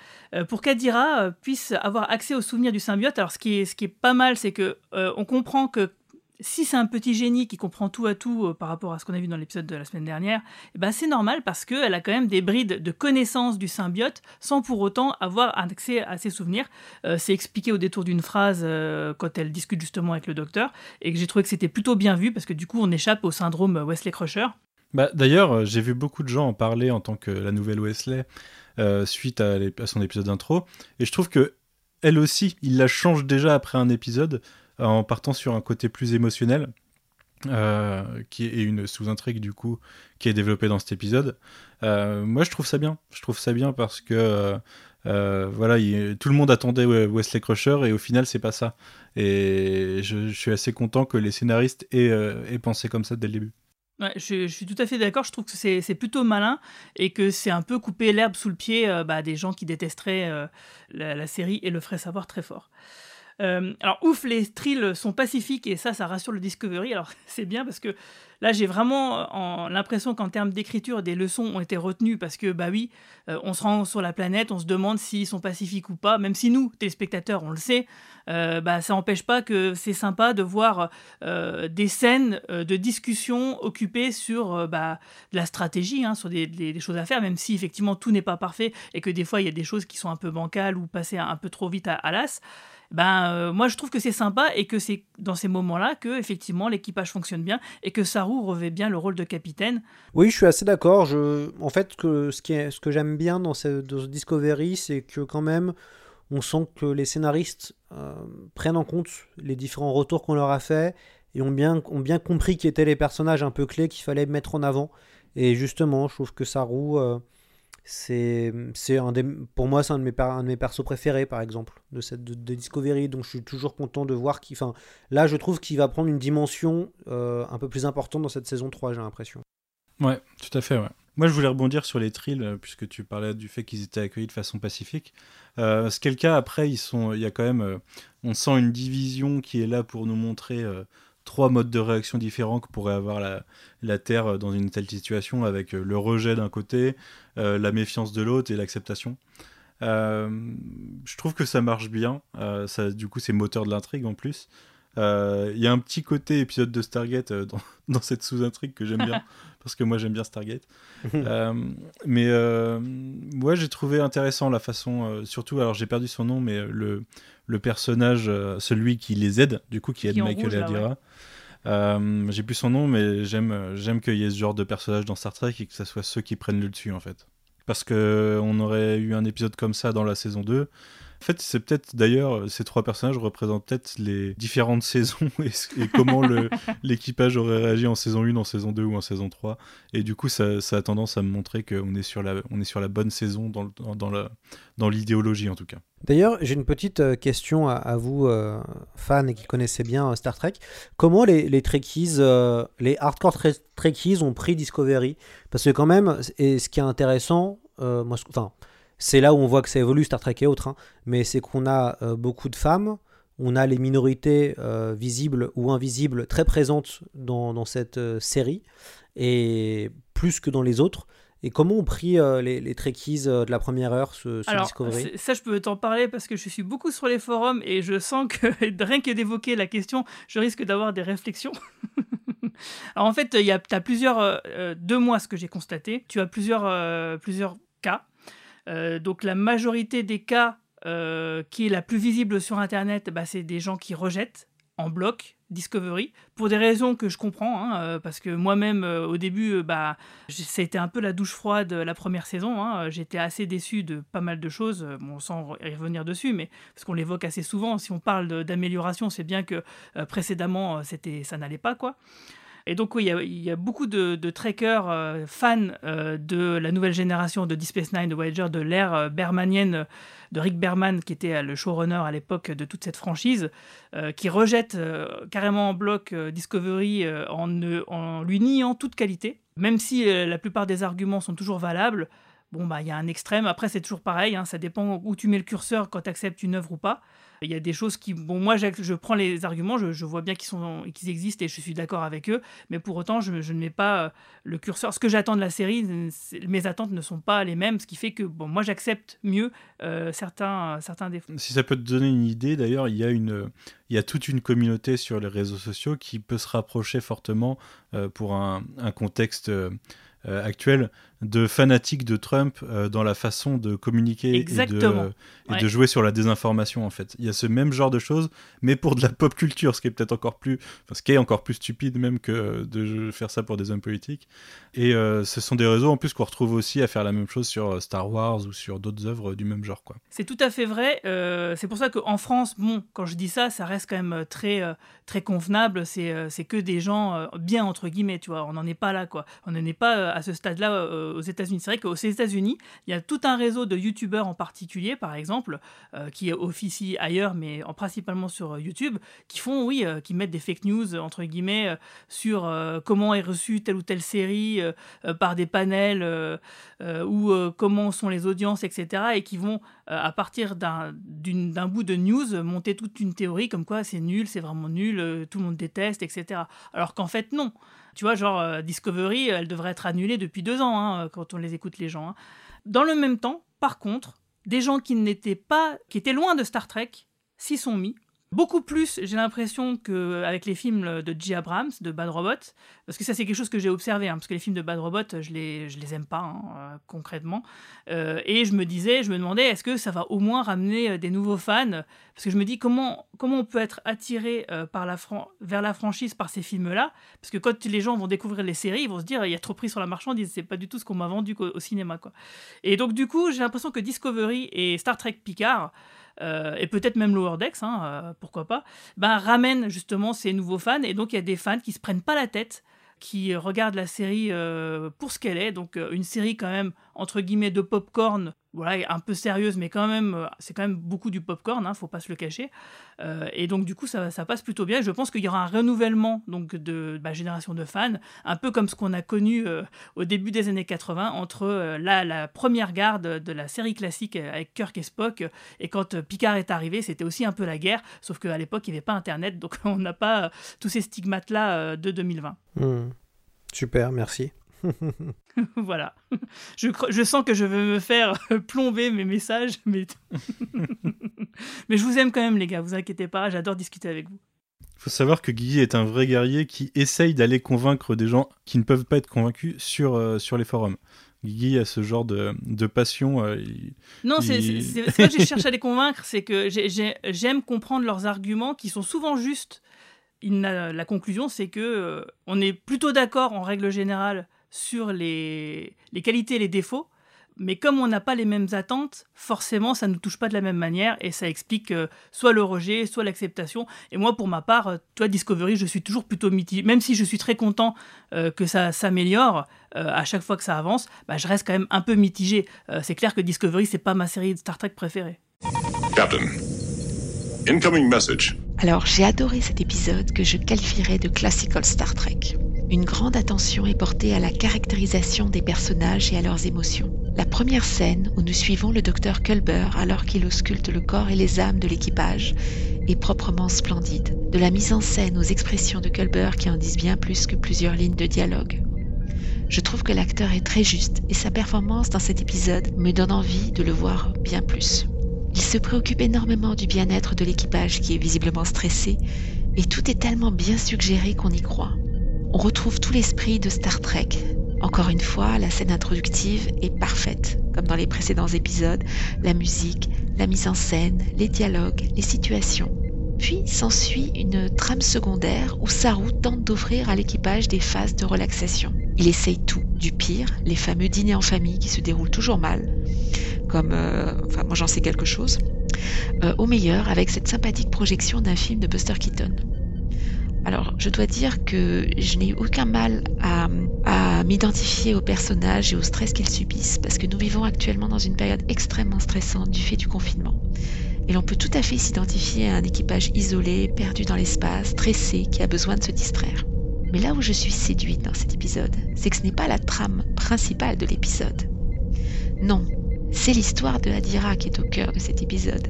pour qu'Adira puisse avoir accès aux souvenirs du symbiote. Alors, ce qui est, ce qui est pas mal, c'est que on comprend que si c'est un petit génie qui comprend tout à tout euh, par rapport à ce qu'on a vu dans l'épisode de la semaine dernière, eh ben c'est normal parce qu'elle a quand même des brides de connaissance du symbiote sans pour autant avoir accès à ses souvenirs. Euh, c'est expliqué au détour d'une phrase euh, quand elle discute justement avec le docteur et que j'ai trouvé que c'était plutôt bien vu parce que du coup on échappe au syndrome Wesley Crusher. Bah, D'ailleurs, j'ai vu beaucoup de gens en parler en tant que la nouvelle Wesley suite à, son épisode d'intro et je trouve que elle aussi, il la change déjà après un épisode en partant sur un côté plus émotionnel, euh, qui est une sous-intrigue du coup qui est développée dans cet épisode. Euh, moi, je trouve ça bien. Je trouve ça bien parce que euh, voilà, tout le monde attendait Wesley Crusher et au final, c'est pas ça. Et je, suis assez content que les scénaristes aient, pensé comme ça dès le début. Ouais, je, suis tout à fait d'accord. Je trouve que c'est plutôt malin et que c'est un peu couper l'herbe sous le pied bah, des gens qui détesteraient la, la, série et le feraient savoir très fort. Euh, alors ouf, les trills sont pacifiques et ça, ça rassure le Discovery. Alors c'est bien parce que là, j'ai vraiment l'impression qu'en termes d'écriture, des leçons ont été retenues parce que bah oui, euh, on se rend sur la planète, on se demande s'ils sont pacifiques ou pas. Même si nous, téléspectateurs, on le sait, euh, bah ça n'empêche pas que c'est sympa de voir des scènes de discussion occupées sur bah, de la stratégie, hein, sur des, choses à faire, même si effectivement tout n'est pas parfait et que des fois il y a des choses qui sont un peu bancales ou passées un, peu trop vite à l'as ben euh, moi je trouve que c'est sympa et que c'est dans ces moments-là que effectivement l'équipage fonctionne bien et que Saru revêt bien le rôle de capitaine. Oui, je suis assez d'accord. Je... En fait, que ce, qui est... ce que j'aime bien dans ce... Discovery, c'est que quand même on sent que les scénaristes euh, prennent en compte les différents retours qu'on leur a fait et ont bien, ont bien compris qui étaient les personnages un peu clés qu'il fallait mettre en avant. Et justement, je trouve que Saru, euh, c'est un des, pour moi c'est un de mes un de mes persos préférés par exemple de cette de, Discovery. Donc je suis toujours content de voir qu'il enfin là je trouve qu'il va prendre une dimension euh, un peu plus importante dans cette saison 3 j'ai l'impression. Ouais tout à fait ouais. Moi je voulais rebondir sur les trills euh, puisque tu parlais du fait qu'ils étaient accueillis de façon pacifique. Euh, ce qui est le cas après ils sont il y a quand même on sent une division qui est là pour nous montrer trois modes de réaction différents que pourrait avoir la, la Terre dans une telle situation, avec euh, le rejet d'un côté, euh, la méfiance de l'autre et l'acceptation. Euh, je trouve que ça marche bien. ça, du coup, c'est moteur de l'intrigue en plus. Il y a un petit côté épisode de Stargate dans, dans cette sous-intrigue que j'aime bien, parce que moi j'aime bien Stargate. mais moi j'ai trouvé intéressant la façon, surtout, alors j'ai perdu son nom, mais le, le personnage, celui qui les aide, du coup, qui aide Michael et Adira. Euh, j'ai plus son nom, mais j'aime j'aime qu'il y ait ce genre de personnage dans Star Trek et que ce soit ceux qui prennent le dessus en fait. Parce que on aurait eu un épisode comme ça dans la saison 2 en fait, c'est peut-être d'ailleurs, ces trois personnages représentent peut-être les différentes saisons et, comment l'équipage aurait réagi en saison 1, en saison 2 ou en saison 3. Et du coup, ça, a tendance à me montrer qu'on est, sur la, on est sur la bonne saison dans, dans, dans l'idéologie en tout cas. D'ailleurs, j'ai une petite euh, question à, vous, euh, fans et qui connaissez bien euh, Star Trek. Comment les, les Trekkies, les hardcore Trekkies ont pris Discovery? Parce que quand même, et ce qui est intéressant, moi, enfin, c'est là où on voit que ça évolue, Star Trek et autres, hein. mais c'est qu'on a euh, beaucoup de femmes, on a les minorités euh, visibles ou invisibles très présentes dans, cette euh, série, et plus que dans les autres. Et comment ont pris les, les Trekkies de la première heure ce, ce Alors, Discovery Ça, je peux t'en parler parce que je suis beaucoup sur les forums et je sens que rien que d'évoquer la question, je risque d'avoir des réflexions. Alors en fait, tu as plusieurs, deux mois ce que j'ai constaté, tu as plusieurs, plusieurs cas euh, donc la majorité des cas euh, qui est la plus visible sur Internet, bah, c'est des gens qui rejettent en bloc Discovery pour des raisons que je comprends hein, euh, parce que moi-même au début bah été un peu la douche froide la première saison hein. j'étais assez déçu de pas mal de choses bon sans revenir dessus mais parce qu'on l'évoque assez souvent si on parle d'amélioration c'est bien que précédemment c'était ça n'allait pas quoi et donc, oui, il y, a beaucoup de, trekkers euh, fans euh, de la nouvelle génération de Deep Space Nine, de Voyager, de l'ère euh, bermanienne de Rick Berman, qui était le showrunner à l'époque de toute cette franchise, qui rejette carrément en bloc Discovery en, en, lui niant toute qualité, même si la plupart des arguments sont toujours valables. Bon, bah, il y a un extrême. Après, c'est toujours pareil. Hein, ça dépend où tu mets le curseur quand tu acceptes une œuvre ou pas. Il y a des choses qui, bon, moi, je prends les arguments, je, vois bien qu'ils sont, qu'ils existent et je suis d'accord avec eux, mais pour autant, je, ne mets pas euh, le curseur. Ce que j'attends de la série, mes attentes ne sont pas les mêmes, ce qui fait que, bon, moi, j'accepte mieux euh, certains, certains défauts. Si ça peut te donner une idée, d'ailleurs, il y a une, il y a toute une communauté sur les réseaux sociaux qui peut se rapprocher fortement pour un, contexte actuel de fanatiques de Trump euh, dans la façon de communiquer et, de, jouer sur la désinformation en fait. Il y a ce même genre de choses, mais pour de la pop culture, ce qui est peut-être encore plus, enfin, ce qui est encore plus stupide même que de faire ça pour des hommes politiques. Et euh, ce sont des réseaux en plus qu'on retrouve aussi à faire la même chose sur euh, Star Wars ou sur d'autres œuvres du même genre quoi. C'est tout à fait vrai. c'est pour ça qu'en France, bon, quand je dis ça, ça reste quand même très très convenable. C'est que des gens bien entre guillemets, tu vois. On n'en est pas là quoi. On n'en est pas à ce stade-là aux États-Unis. C'est vrai qu'aux États-Unis, il y a tout un réseau de YouTubeurs en particulier, par exemple, euh, qui officient ailleurs, mais en, principalement sur euh, YouTube, qui font, oui, euh, qui mettent des fake news, entre guillemets, sur comment est reçue telle ou telle série par des panels ou comment sont les audiences, etc. Et qui vont, à partir d'un bout de news, monter toute une théorie comme quoi c'est nul, c'est vraiment nul, tout le monde déteste, etc. Alors qu'en fait, non. Tu vois, genre euh, Discovery, elle devrait être annulée depuis deux ans hein, quand on les écoute les gens. Hein. Dans le même temps, par contre, des gens qui n'étaient pas, qui étaient loin de Star Trek, s'y sont mis Beaucoup plus, j'ai l'impression, qu'avec les films de J. Abrams, de Bad Robot, parce que ça c'est quelque chose que j'ai observé, hein, parce que les films de Bad Robot, je les, je les aime pas hein, euh, concrètement. Euh, et je me disais, je me demandais, est-ce que ça va au moins ramener euh, des nouveaux fans? Parce que je me dis, comment, comment on peut être attiré par la vers la franchise par ces films-là? Parce que quand les gens vont découvrir les séries, ils vont se dire, il y a trop pris sur la marchandise, c'est pas du tout ce qu'on m'a vendu au, au, cinéma. Quoi. Et donc du coup, j'ai l'impression que Discovery et Star Trek Picard, euh, et peut-être même Lower Decks, hein, euh, pourquoi pas, ben, ramène justement ces nouveaux fans. Et donc il y a des fans qui se prennent pas la tête, qui regardent la série euh, pour ce qu'elle est. Donc une série quand même entre guillemets de popcorn voilà, un peu sérieuse, mais quand même, euh, c'est quand même beaucoup du popcorn, hein, faut pas se le cacher. Euh, et donc, du coup, ça, passe plutôt bien. Je pense qu'il y aura un renouvellement donc, de ma génération de fans, un peu comme ce qu'on a connu euh, au début des années 80, entre la, la, première garde de la série classique avec Kirk et Spock, et quand Picard est arrivé, c'était aussi un peu la guerre, sauf qu'à l'époque, il n'y avait pas Internet, donc on n'a pas tous ces stigmates-là de 2020. Hmm. Super, merci. voilà. Je, je, sens que je vais me faire plomber mes messages, mais... mais je vous aime quand même, les gars, vous inquiétez pas, j'adore discuter avec vous. Il faut savoir que Guy est un vrai guerrier qui essaye d'aller convaincre des gens qui ne peuvent pas être convaincus sur, euh, sur les forums. Guy a ce genre de, de passion. Euh, non, c'est pas que je cherche à les convaincre, c'est que j'aime comprendre leurs arguments qui sont souvent justes. Il la conclusion, c'est que euh, on est plutôt d'accord en règle générale sur les, qualités et les défauts, mais comme on n'a pas les mêmes attentes, forcément, ça ne nous touche pas de la même manière et ça explique euh, soit le rejet, soit l'acceptation. Et moi, pour ma part, euh, toi, Discovery, je suis toujours plutôt mitigé. Même si je suis très content euh, que ça s'améliore à chaque fois que ça avance, bah, je reste quand même un peu mitigé. c'est clair que Discovery, c'est pas ma série de Star Trek préférée. Captain, incoming message. Alors, j'ai adoré cet épisode que je qualifierais de classical Star Trek une grande attention est portée à la caractérisation des personnages et à leurs émotions. La première scène où nous suivons le docteur Culber alors qu'il ausculte le corps et les âmes de l'équipage est proprement splendide. De la mise en scène aux expressions de Culber qui en disent bien plus que plusieurs lignes de dialogue. Je trouve que l'acteur est très juste et sa performance dans cet épisode me donne envie de le voir bien plus. Il se préoccupe énormément du bien-être de l'équipage qui est visiblement stressé et tout est tellement bien suggéré qu'on y croit. On retrouve tout l'esprit de Star Trek. Encore une fois, la scène introductive est parfaite, comme dans les précédents épisodes, la musique, la mise en scène, les dialogues, les situations. Puis s'ensuit une trame secondaire où Saru tente d'offrir à l'équipage des phases de relaxation. Il essaye tout, du pire, les fameux dîners en famille qui se déroulent toujours mal, comme, euh, enfin moi j'en sais quelque chose, euh, au meilleur avec cette sympathique projection d'un film de Buster Keaton. Alors, je dois dire que je n'ai aucun mal à, m'identifier aux personnages et au stress qu'ils subissent, parce que nous vivons actuellement dans une période extrêmement stressante du fait du confinement. Et l'on peut tout à fait s'identifier à un équipage isolé, perdu dans l'espace, stressé, qui a besoin de se distraire. Mais là où je suis séduite dans cet épisode, c'est que ce n'est pas la trame principale de l'épisode. Non, c'est l'histoire de Adira qui est au cœur de cet épisode.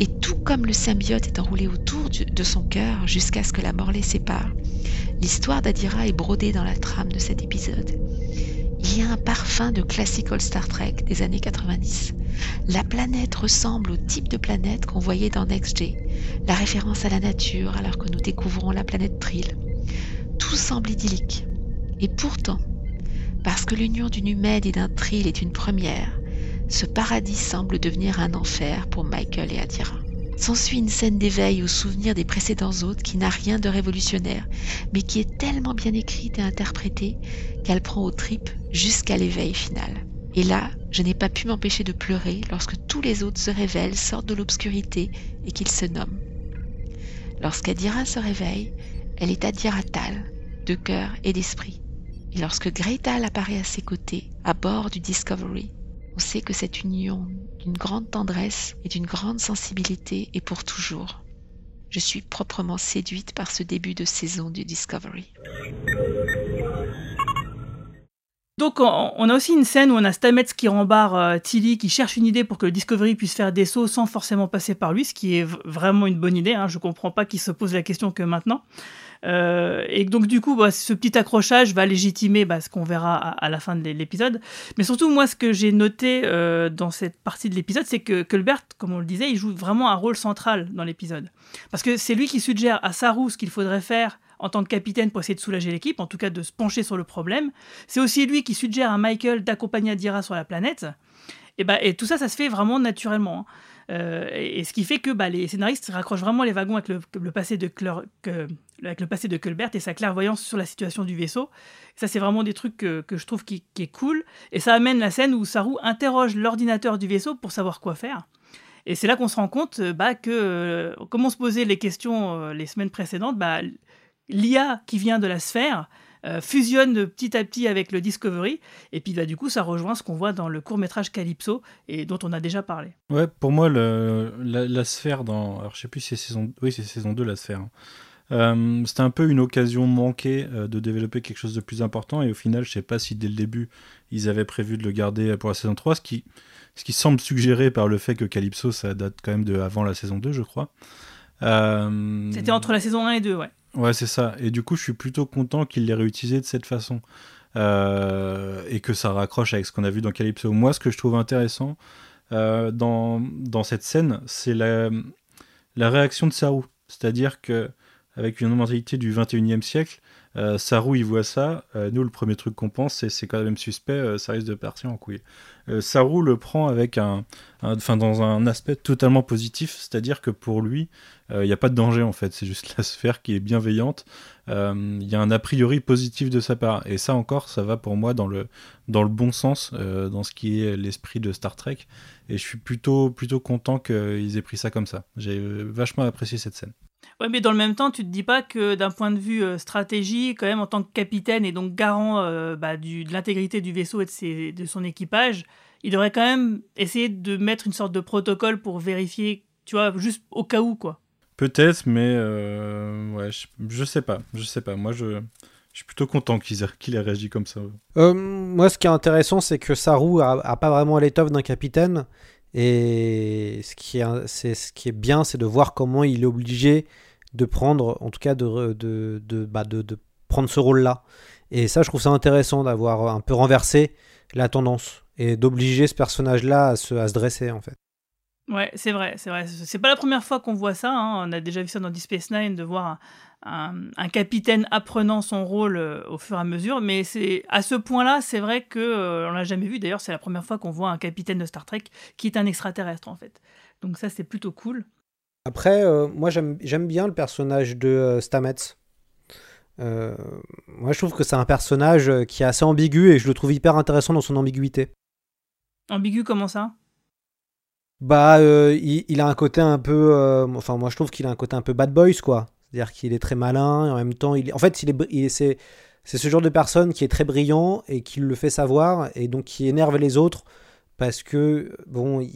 Et tout comme le symbiote est enroulé autour de son cœur jusqu'à ce que la mort les sépare, l'histoire d'Adira est brodée dans la trame de cet épisode. Il y a un parfum de classical Star Trek des années 90. La planète ressemble au type de planète qu'on voyait dans NextG, la référence à la nature alors que nous découvrons la planète Trill. Tout semble idyllique. Et pourtant, parce que l'union d'une humaine et d'un Trill est une première, ce paradis semble devenir un enfer pour Michael et Adira. S'ensuit une scène d'éveil au souvenir des précédents hôtes qui n'a rien de révolutionnaire, mais qui est tellement bien écrite et interprétée qu'elle prend aux tripes jusqu'à l'éveil final. Et là, je n'ai pas pu m'empêcher de pleurer lorsque tous les autres se révèlent, sortent de l'obscurité et qu'ils se nomment. Lorsqu'Adira se réveille, elle est Adira Tal, de cœur et d'esprit. Et lorsque Greytal apparaît à ses côtés, à bord du Discovery, on sait que cette union d'une grande tendresse et d'une grande sensibilité est pour toujours. Je suis proprement séduite par ce début de saison du Discovery. Donc on a aussi une scène où on a Stamets qui rembarre euh, Tilly, qui cherche une idée pour que le Discovery puisse faire des sauts sans forcément passer par lui, ce qui est vraiment une bonne idée. Hein. Je comprends pas qu'il se pose la question que maintenant. Euh, et donc du coup, bah, ce petit accrochage va légitimer bah, ce qu'on verra à, la fin de l'épisode. Mais surtout, moi, ce que j'ai noté euh, dans cette partie de l'épisode, c'est que Culbert, comme on le disait, il joue vraiment un rôle central dans l'épisode. Parce que c'est lui qui suggère à Saru ce qu'il faudrait faire en tant que capitaine pour essayer de soulager l'équipe, en tout cas de se pencher sur le problème. C'est aussi lui qui suggère à Michael d'accompagner Adira sur la planète. Et, bah, et tout ça, ça se fait vraiment naturellement. Hein. Euh, et, ce qui fait que bah, les scénaristes raccrochent vraiment les wagons avec le, passé de avec le passé de Culbert et sa clairvoyance sur la situation du vaisseau. ça, c'est vraiment des trucs que, je trouve qui, est cool. Et ça amène la scène où Saru interroge l'ordinateur du vaisseau pour savoir quoi faire. Et c'est là qu'on se rend compte bah, que, euh, comme on se posait les questions euh, les semaines précédentes, bah, l'IA qui vient de la sphère euh, fusionne petit à petit avec le Discovery. Et puis bah, du coup, ça rejoint ce qu'on voit dans le court métrage Calypso et dont on a déjà parlé. Ouais, pour moi, la, sphère dans. Alors je sais plus si c'est saison. Oui, c'est saison 2 la sphère. Hein. Euh, c'était un peu une occasion manquée euh, de développer quelque chose de plus important et au final je sais pas si dès le début ils avaient prévu de le garder pour la saison 3 ce qui, ce qui semble suggérer par le fait que Calypso ça date quand même de avant la saison 2 je crois c'était entre la saison 1 et 2 ouais Ouais, c'est ça. Et du coup, je suis plutôt content qu'il l'ait réutilisé de cette façon. Euh, et que ça raccroche avec ce qu'on a vu dans Calypso. Moi, ce que je trouve intéressant euh, dans, cette scène, c'est la, la réaction de Saru. C'est-à-dire que avec une mentalité du 21e siècle, euh, Saru, il voit ça. Euh, nous, le premier truc qu'on pense, c'est c'est quand même suspect, euh, ça risque de partir en couille. Saru le prend avec un, dans un aspect totalement positif, c'est-à-dire que pour lui, il n'y a pas de danger en fait. C'est juste la sphère qui est bienveillante. Il y a un a priori positif de sa part, et ça encore, ça va pour moi dans le dans le bon sens, dans ce qui est l'esprit de Star Trek. Et je suis plutôt plutôt content qu'ils aient pris ça comme ça. J'ai vachement apprécié cette scène. Ouais, mais dans le même temps, tu te dis pas que d'un point de vue euh, stratégie, quand même, en tant que capitaine et donc garant euh, bah, du, de l'intégrité du vaisseau et de, ses, de, son équipage, il devrait quand même essayer de mettre une sorte de protocole pour vérifier, tu vois, juste au cas où, quoi. Peut-être, mais euh, ouais, je, sais pas, je sais pas. Moi, je, je suis plutôt content qu'il ait, ait, réagi comme ça. moi, ce qui est intéressant, c'est que Saru a, a pas vraiment l'étoffe d'un capitaine. Et ce qui est, bien, c'est de voir comment il est obligé de prendre, en tout cas, bah de, prendre ce rôle-là. Et ça, je trouve ça intéressant d'avoir un peu renversé la tendance et d'obliger ce personnage-là à se, à se dresser, en fait. Ouais, c'est vrai, c'est vrai. C'est pas la première fois qu'on voit ça. Hein. On a déjà vu ça dans Deep Space Nine, de voir un, capitaine apprenant son rôle euh, au fur et à mesure. Mais c'est à ce point-là, c'est vrai que euh, on l'a jamais vu. D'ailleurs, c'est la première fois qu'on voit un capitaine de Star Trek qui est un extraterrestre en fait. Donc ça, c'est plutôt cool. Après, euh, moi, j'aime bien le personnage de Stamets. moi, je trouve que c'est un personnage qui est assez ambigu et je le trouve hyper intéressant dans son ambiguïté. Ambigu, comment ça? Bah, il, il, a un côté un peu. enfin, moi, je trouve qu'il a un côté un peu bad boys, quoi. C'est-à-dire qu'il est très malin et en même temps, il, en fait, il est, c'est, c'est ce genre de personne qui est très brillant et qui le fait savoir et donc qui énerve les autres parce que bon,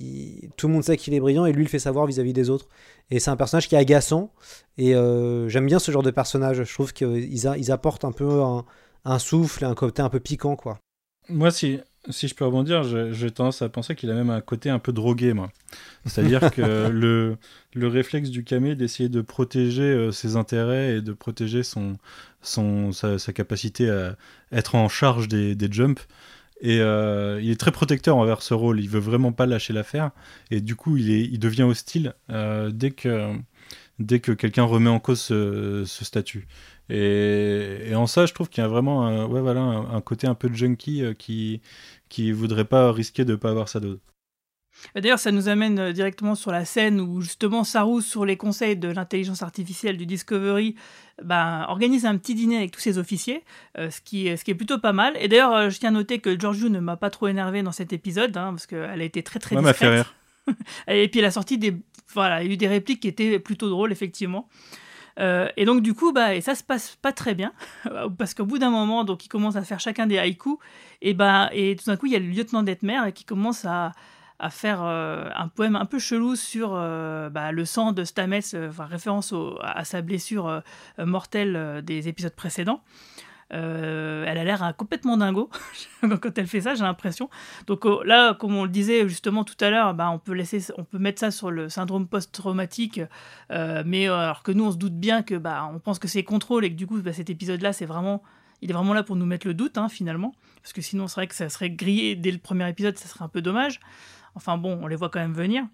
tout le monde sait qu'il est brillant et lui le fait savoir vis-à-vis des autres. Et c'est un personnage qui est agaçant et euh, j'aime bien ce genre de personnage. Je trouve qu'ils ils apportent un peu un, souffle et un côté un peu piquant, quoi. Moi, si, Si je peux rebondir, j'ai tendance à penser qu'il a même un côté un peu drogué, moi. C'est-à-dire que le, le réflexe du camé d'essayer de protéger euh, ses intérêts et de protéger son, son, sa, capacité à être en charge des, des jumps, et euh, il est très protecteur envers ce rôle. Il veut vraiment pas lâcher l'affaire. Et du coup, il, est, il devient hostile euh, dès que, dès que quelqu'un remet en cause ce, statut. Et, en ça, je trouve qu'il y a vraiment un, ouais, voilà, un, côté un peu junkie euh, qui, qui voudrait pas risquer de pas avoir sa dose. D'ailleurs, ça nous amène euh, directement sur la scène où justement Saru, sur les conseils de l'intelligence artificielle du Discovery, ben, organise un petit dîner avec tous ses officiers, euh, ce, qui, ce qui est plutôt pas mal. Et d'ailleurs, euh, je tiens à noter que Giorgio ne m'a pas trop énervé dans cet épisode, hein, parce qu'elle a été très très discrète. Fait rire. et puis elle a sorti des, voilà, il y a eu des répliques qui étaient plutôt drôles, effectivement. Et donc du coup, bah, et ça se passe pas très bien, parce qu'au bout d'un moment, donc ils commencent à faire chacun des haïkus, et ben, et tout d'un coup, il y a le lieutenant Detmer qui commence à, faire euh, un poème un peu chelou sur euh, bah, le sang de Stamets, euh, enfin, référence à, sa blessure mortelle des épisodes précédents. Elle a l'air complètement dingo quand elle fait ça, j'ai l'impression. Donc là, comme on le disait justement tout à l'heure, bah, on peut on peut mettre ça sur le syndrome post-traumatique, mais alors que nous, on se doute bien que bah, on pense que c'est contrôle et que du coup, bah, cet épisode-là, c'est vraiment, il est vraiment là pour nous mettre le doute hein, finalement, parce que sinon, c'est vrai que ça serait grillé dès le premier épisode, ça serait un peu dommage. Enfin bon, on les voit quand même venir.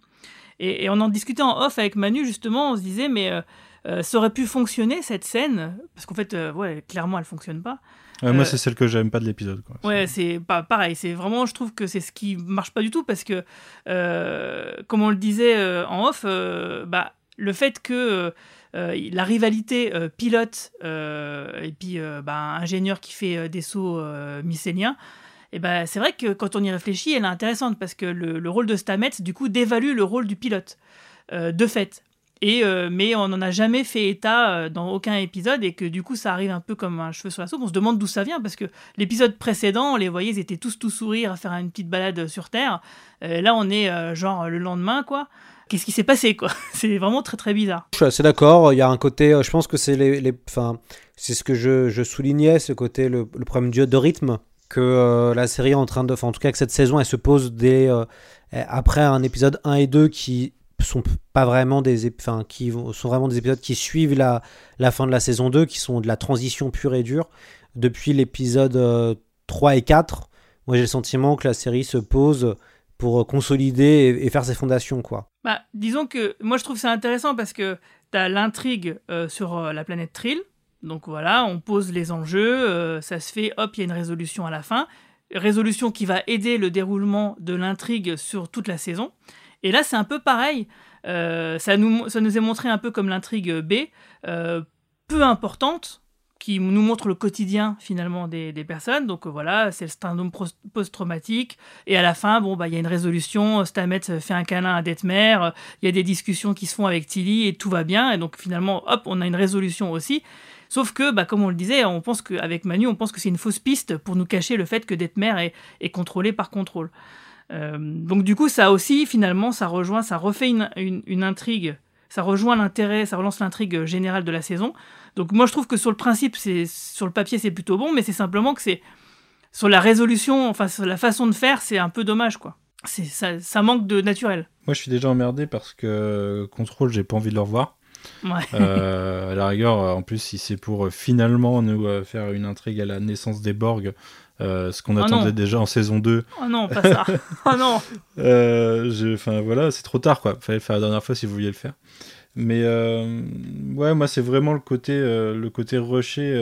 Et, on en discutait en off avec Manu, justement, on se disait, mais euh, euh, ça aurait pu fonctionner cette scène? Parce qu'en fait, euh, ouais, clairement, elle fonctionne pas. moi, c'est celle que j'aime pas de l'épisode. Ouais, c'est pas pareil. C'est vraiment, je trouve que c'est ce qui marche pas du tout parce que, comme on le disait en off, bah, le fait que la rivalité pilote et puis bah, ingénieur qui fait des sauts mycéniens, et ben, c'est vrai que quand on y réfléchit, elle est intéressante parce que le, rôle de Stamets, du coup, dévalue le rôle du pilote, euh, de fait. Et, euh, mais on n'en a jamais fait état euh, dans aucun épisode et que du coup ça arrive un peu comme un cheveu sur la soupe. On se demande d'où ça vient parce que l'épisode précédent, on les voyait, ils étaient tous tout sourire à faire une petite balade sur Terre. là, on est genre le lendemain, quoi. Qu'est-ce qui s'est passé, quoi? C'est vraiment très très bizarre. Je suis assez d'accord. Il y a un côté, je pense que c'est les, les c'est ce que je, je, soulignais, ce côté le, le problème de rythme que euh, la série est en train de. En tout cas, que cette saison, elle se pose euh, après un épisode 1 et 2 qui sont pas vraiment des enfin, qui sont vraiment des épisodes qui suivent la, la fin de la saison 2 qui sont de la transition pure et dure depuis l'épisode 3 euh, et 4 moi j'ai le sentiment que la série se pose pour consolider et, faire ses fondations quoi bah disons que moi je trouve ça intéressant parce que tu as l'intrigue sur la planète Trill donc voilà, on pose les enjeux, euh, ça se fait, hop, il y a une résolution à la fin. Résolution qui va aider le déroulement de l'intrigue sur toute la saison. Et là, c'est un peu pareil. Euh, ça, nous, ça nous est montré un peu comme l'intrigue B, euh, peu importante, qui nous montre le quotidien finalement des, personnes. Donc voilà, c'est le syndrome post-traumatique. Et à la fin, bon, bah, il y a une résolution. Stamets fait un câlin à Detmer. Il y a des discussions qui se font avec Tilly et tout va bien. Et donc finalement, hop, on a une résolution aussi. Sauf que, bah, comme on le disait, on pense qu'avec Manu, on pense que c'est une fausse piste pour nous cacher le fait que Detmer est, est contrôlé par contrôle. Euh, donc du coup, ça aussi, finalement, ça rejoint, ça refait une, intrigue, ça rejoint l'intérêt, ça relance l'intrigue générale de la saison. Donc moi, je trouve que sur le principe, c'est sur le papier, c'est plutôt bon, mais c'est simplement que c'est sur la résolution, enfin sur la façon de faire, c'est un peu dommage, quoi. Ça, ça manque de naturel. Moi, je suis déjà emmerdé parce que Contrôle, j'ai pas envie de le revoir. Euh, à la rigueur, en plus, si c'est pour euh, finalement nous euh, faire une intrigue à la naissance des Borg, ce qu'on oh attendait déjà en saison 2. Oh non, pas ça. oh non. Enfin voilà, c'est trop tard quoi. Fallait le faire la dernière fois si vous vouliez le faire. Mais ouais, moi c'est vraiment le côté, le côté rushé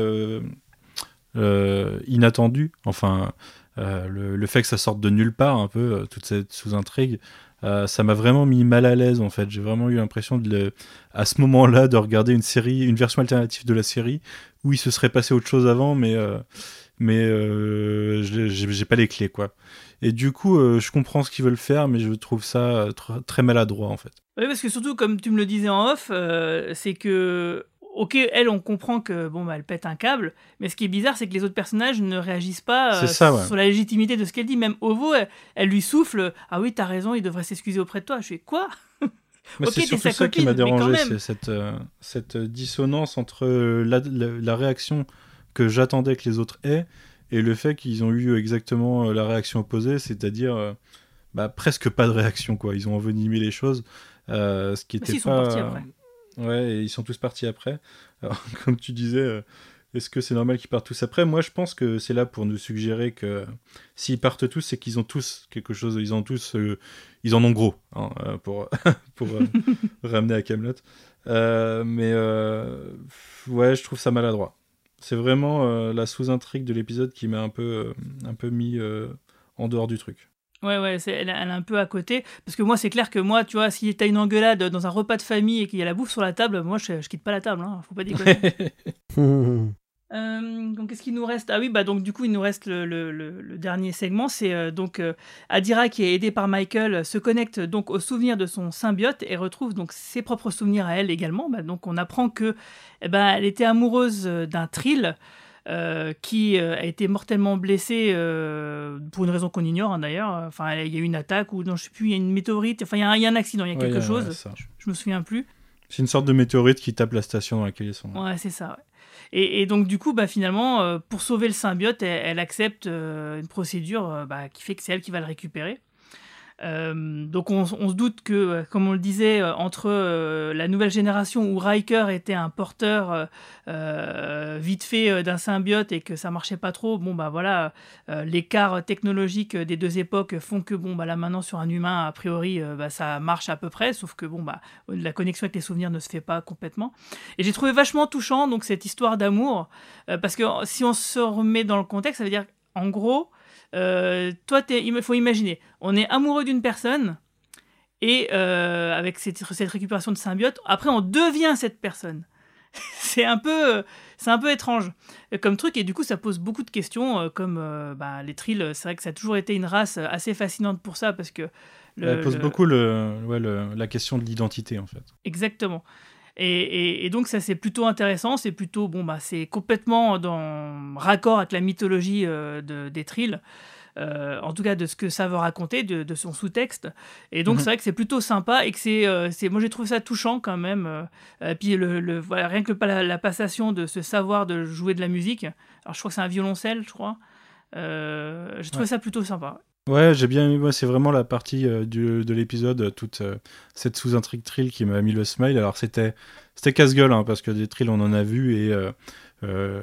inattendu. Enfin, le, le, fait que ça sorte de nulle part un peu, toute cette sous-intrigue. Euh, ça m'a vraiment mis mal à l'aise en fait. J'ai vraiment eu l'impression de à ce moment-là de regarder une série, une version alternative de la série où il se serait passé autre chose avant, mais euh, mais euh, j'ai pas les clés quoi. Et du coup, euh, je comprends ce qu'ils veulent faire, mais je trouve ça très maladroit en fait. Oui, parce que surtout comme tu me le disais en off, c'est que ok, elle, on comprend que bon, bah, elle pète un câble, mais ce qui est bizarre, c'est que les autres personnages ne réagissent pas euh, sur la légitimité de ce qu'elle dit. Même Ovo, elle, lui souffle Ah oui, t'as raison, il devrait s'excuser auprès de toi. Je fais Quoi? C'est surtout ça qui m'a dérangé, c'est cette, euh, cette dissonance entre la, la, réaction que j'attendais que les autres aient et le fait qu'ils ont eu exactement la réaction opposée, c'est-à-dire bah, presque pas de réaction, quoi. Ils ont envenimé les choses, ce qui était pas. Ouais, et ils sont tous partis après. Alors, comme tu disais, est-ce que c'est normal qu'ils partent tous après? Moi, je pense que c'est là pour nous suggérer que s'ils partent tous, c'est qu'ils ont tous quelque chose. Ils ont tous, euh, ils en ont gros hein, euh, pour pour euh, ramener à Camelot. mais ouais, je trouve ça maladroit. C'est vraiment la sous-intrigue de l'épisode qui m'a un peu un peu mis en dehors du truc. Ouais, ouais, elle, elle, est un peu à côté. Parce que moi, c'est clair que moi, tu vois, si t'as une engueulade dans un repas de famille et qu'il y a la bouffe sur la table, moi, je, je quitte pas la table. Hein, faut pas déconner. Euh, donc qu'est-ce qu'il nous reste? Ah oui, bah donc du coup il nous reste le, dernier segment, c'est euh, donc euh, Adira qui est aidée par Michael se connecte donc aux souvenirs de son symbiote et retrouve donc ses propres souvenirs à elle également. Bah, donc on apprend que eh ben, elle était amoureuse d'un Trill. Qui a été mortellement blessé pour une raison qu'on ignore hein, d'ailleurs. Enfin, il y a eu une attaque ou non, je sais plus, il y a une météorite. Enfin, il y, a un accident, il y a quelque chose. je, je, me souviens plus. C'est une sorte de météorite qui tape la station dans laquelle ils sont. Ouais, c'est ça. Et, donc, du coup, bah, finalement, euh, pour sauver le symbiote, elle, accepte euh, une procédure euh, bah, qui fait que c'est elle qui va le récupérer. Euh, donc on, se doute que, euh, comme on le disait, euh, entre la nouvelle génération où Riker était un porteur vite fait d'un symbiote et que ça marchait pas trop, bon bah voilà, l'écart technologique des deux époques font que bon bah là maintenant sur un humain a priori bah, ça marche à peu près, sauf que bon bah la connexion avec les souvenirs ne se fait pas complètement. Et j'ai trouvé vachement touchant donc cette histoire d'amour parce que si on se remet dans le contexte, ça veut dire en gros euh, toi, il faut imaginer, on est amoureux d'une personne, et euh, avec cette, récupération de symbiote, après on devient cette personne. c'est un peu, c'est un peu étrange comme truc, et du coup ça pose beaucoup de questions, euh, comme bah, les trills. C'est vrai que ça a toujours été une race assez fascinante pour ça, parce que le, pose beaucoup le, la question de l'identité en fait. Exactement. Et, donc ça c'est plutôt intéressant, c'est plutôt bon bah c'est complètement dans raccord avec la mythologie euh, de, des Trills. Euh, en tout cas de ce que ça veut raconter, de, son sous-texte. Et donc, mhm. c'est vrai que c'est plutôt sympa et que c'est, euh, moi j'ai trouvé ça touchant quand même. et puis, le, voilà, rien que la, la, passation de ce savoir de jouer de la musique. Alors, je crois que c'est un violoncelle, je crois. j'ai trouvé ça plutôt sympa. Ouais, j'ai bien aimé. C'est vraiment la partie euh, du, de l'épisode, euh, toute euh, cette sous-intrigue trill qui m'a mis le smile. Alors, c'était c'était casse-gueule, hein, parce que des trills, on en a vu, et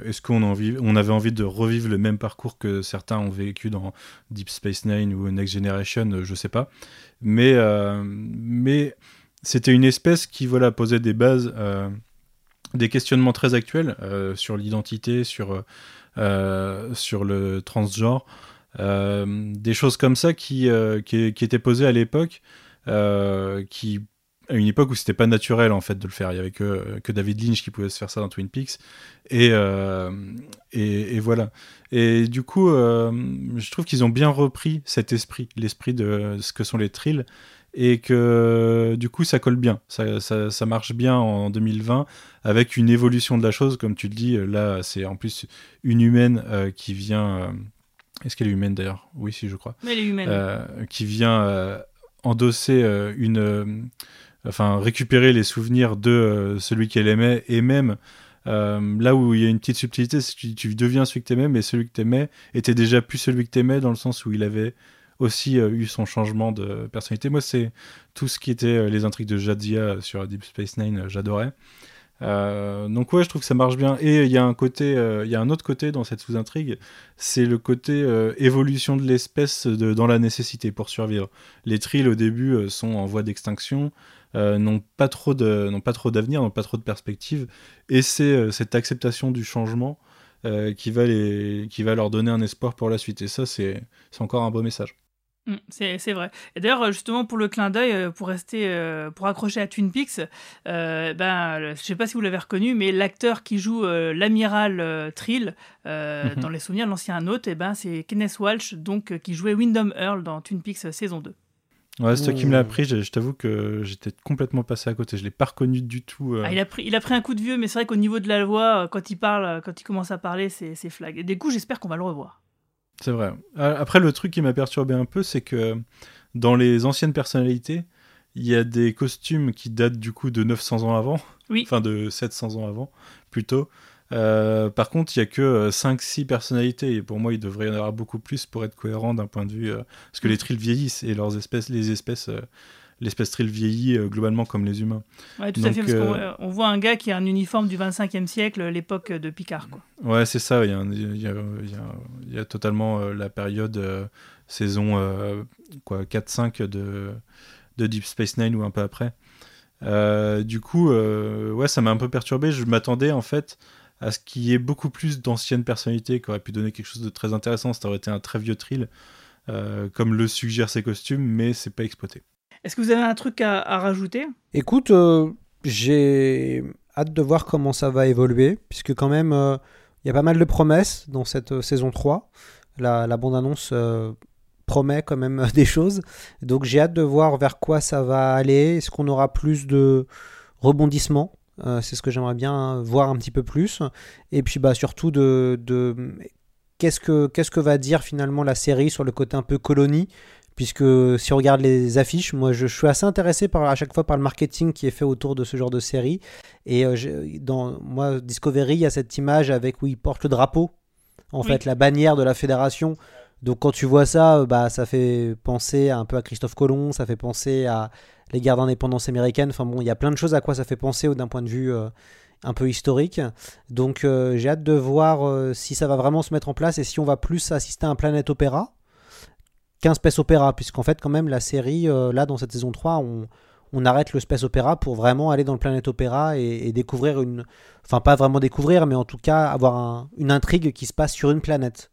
est-ce qu'on on avait envie de revivre le même parcours que certains ont vécu dans Deep Space Nine ou Next Generation Je sais pas. Mais, mais c'était une espèce qui voilà, posait des bases, des questionnements très actuels sur l'identité, sur, sur le transgenre. Euh, des choses comme ça qui, euh, qui, étaient posées à l'époque, euh, qui à une époque où c'était pas naturel en fait de le faire. Il y avait que, David Lynch qui pouvait se faire ça dans Twin Peaks. Et, et, voilà. Et du coup, je trouve qu'ils ont bien repris cet esprit, l'esprit de ce que sont les thrills. Et que du coup, ça colle bien. Ça, ça, marche bien en 2020 avec une évolution de la chose. Comme tu le dis, là, c'est en plus une humaine qui vient est-ce qu'elle est humaine d'ailleurs? Oui, si, je crois. Mais elle est humaine. Euh, qui vient euh, endosser euh, une. enfin, récupérer les souvenirs de celui qu'elle aimait et même. là où il y a une petite subtilité, c'est que tu, deviens celui que tu aimais, mais celui que tu aimais était déjà plus celui que tu aimais dans le sens où il avait aussi eu son changement de personnalité. Moi, c'est tout ce qui était les intrigues de Jadzia sur Deep Space Nine, j'adorais. Euh, donc ouais, je trouve que ça marche bien. Et il y a un côté, euh, il y a un autre côté dans cette sous-intrigue, c'est le côté euh, évolution de l'espèce dans la nécessité pour survivre. Les trills au début sont en voie d'extinction, n'ont pas trop de, n'ont pas trop d'avenir, n'ont pas trop de perspectives, et c'est cette acceptation du changement qui va les, qui va leur donner un espoir pour la suite. Et ça, c'est, c'est encore un beau message. Mm, c'est vrai. Et d'ailleurs, justement, pour le clin d'œil, euh, pour rester, euh, pour accrocher à Twin Peaks, euh, ben, je sais pas si vous l'avez reconnu, mais l'acteur qui joue l'amiral Trill mhm. dans les souvenirs de l'ancien hôte, et eh ben, c'est Kenneth Walsh, donc qui jouait Wyndham Earl dans Twin Peaks saison 2. Ouais, c'est toi qui me l'as appris. Je, t'avoue que j'étais complètement passé à côté. Je l'ai pas reconnu du tout. Ah, il, a pris, il a pris un coup de vieux, mais c'est vrai qu'au niveau de la voix, quand il parle, quand il commence à parler, c'est flag. Et du coup, j'espère qu'on va le revoir. C'est vrai. Après, le truc qui m'a perturbé un peu, c'est que dans les anciennes personnalités, il y a des costumes qui datent du coup de 900 ans avant, oui. enfin de 700 ans avant, plutôt. Euh, par contre, il y a que 5-6 personnalités et pour moi, il devrait y en avoir beaucoup plus pour être cohérent d'un point de vue parce que les trills vieillissent et leurs espèces, les espèces l'espèce trill vieillit globalement comme les humains. Ouais, tout à fait, parce qu'on voit un gars qui a un uniforme du 25e siècle, l'époque de Picard. Quoi. Ouais, c'est ça, il y, a, il, y a, il y a totalement la période saison quoi 4-5 de, de Deep Space Nine ou un peu après. Euh, du coup, euh, ouais, ça m'a un peu perturbé. Je m'attendais en fait à ce qu'il y ait beaucoup plus d'anciennes personnalités qui auraient pu donner quelque chose de très intéressant. Ça aurait été un très vieux thrill, euh, comme le suggèrent ces costumes, mais c'est pas exploité. Est-ce que vous avez un truc à, rajouter? Écoute, j'ai hâte de voir comment ça va évoluer, puisque quand même, il y a pas mal de promesses dans cette saison 3. La, bande-annonce promet quand même des choses. Donc j'ai hâte de voir vers quoi ça va aller. Est-ce qu'on aura plus de rebondissements? Euh, C'est ce que j'aimerais bien voir un petit peu plus. Et puis bah, surtout de, de... qu'est-ce que, qu'est-ce que va dire finalement la série sur le côté un peu colonie? Puisque si on regarde les affiches, moi je, suis assez intéressé par, à chaque fois par le marketing qui est fait autour de ce genre de série. Et euh, dans moi, Discovery, il y a cette image avec où il porte le drapeau, en fait, la bannière de la fédération. Donc quand tu vois ça, euh, bah, ça fait penser un peu à Christophe Colomb, ça fait penser à les guerres d'indépendance américaine. Enfin bon, il y a plein de choses à quoi ça fait penser d'un point de vue euh, un peu historique. Donc euh, j'ai hâte de voir si ça va vraiment se mettre en place et si on va plus assister à un planète opéra qu'un space opéra, puisqu'en fait quand même la série, là dans cette saison 3, on, arrête le space opéra pour vraiment aller dans le planète opéra et, découvrir une... Enfin pas vraiment découvrir, mais en tout cas avoir une intrigue qui se passe sur une planète.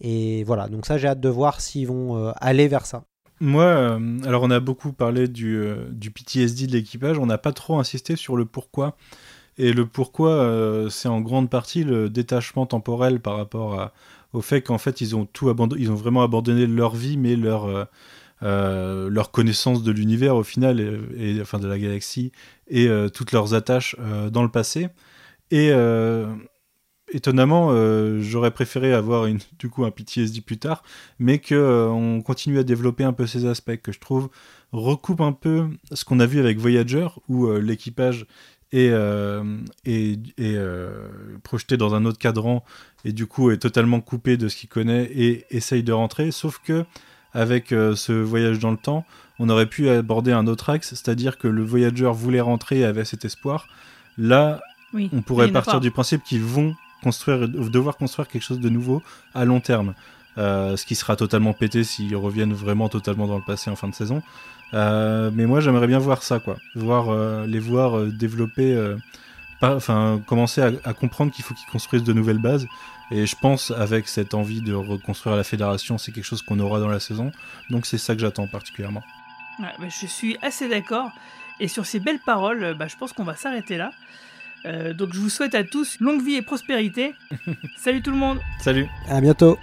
Et voilà, donc ça j'ai hâte de voir s'ils vont euh, aller vers ça. Moi, euh, alors on a beaucoup parlé du, euh, du PTSD de l'équipage, on n'a pas trop insisté sur le pourquoi. Et le pourquoi, c'est en grande partie le détachement temporel par rapport au fait qu'en fait ils ont tout abandonné, ils ont vraiment abandonné leur vie, mais leur leur connaissance de l'univers au final, et, enfin de la galaxie, et toutes leurs attaches dans le passé. Et étonnamment, euh, j'aurais préféré avoir une, du coup un PTSD plus tard, mais que euh, on continue à développer un peu ces aspects que je trouve recoupe un peu ce qu'on a vu avec Voyager, où euh, l'équipage est, projeté dans un autre cadran et du coup est totalement coupé de ce qu'il connaît et essaye de rentrer, sauf que avec ce voyage dans le temps, on aurait pu aborder un autre axe, c'est-à-dire que le voyageur voulait rentrer et avait cet espoir. Là, on pourrait partir du principe qu'ils vont construire, devoir construire quelque chose de nouveau à long terme. Euh, ce qui sera totalement pété s'ils reviennent vraiment totalement dans le passé en fin de saison. Euh, mais moi, j'aimerais bien voir ça, quoi. Voir, euh, les voir développer, enfin, commencer à, comprendre qu'il faut qu'ils construisent de nouvelles bases. Et je pense, avec cette envie de reconstruire la fédération, c'est quelque chose qu'on aura dans la saison. Donc, c'est ça que j'attends particulièrement. Ouais, bah, je suis assez d'accord. Et sur ces belles paroles, bah, je pense qu'on va s'arrêter là. Euh, donc je vous souhaite à tous longue vie et prospérité. Salut tout le monde. Salut. À bientôt.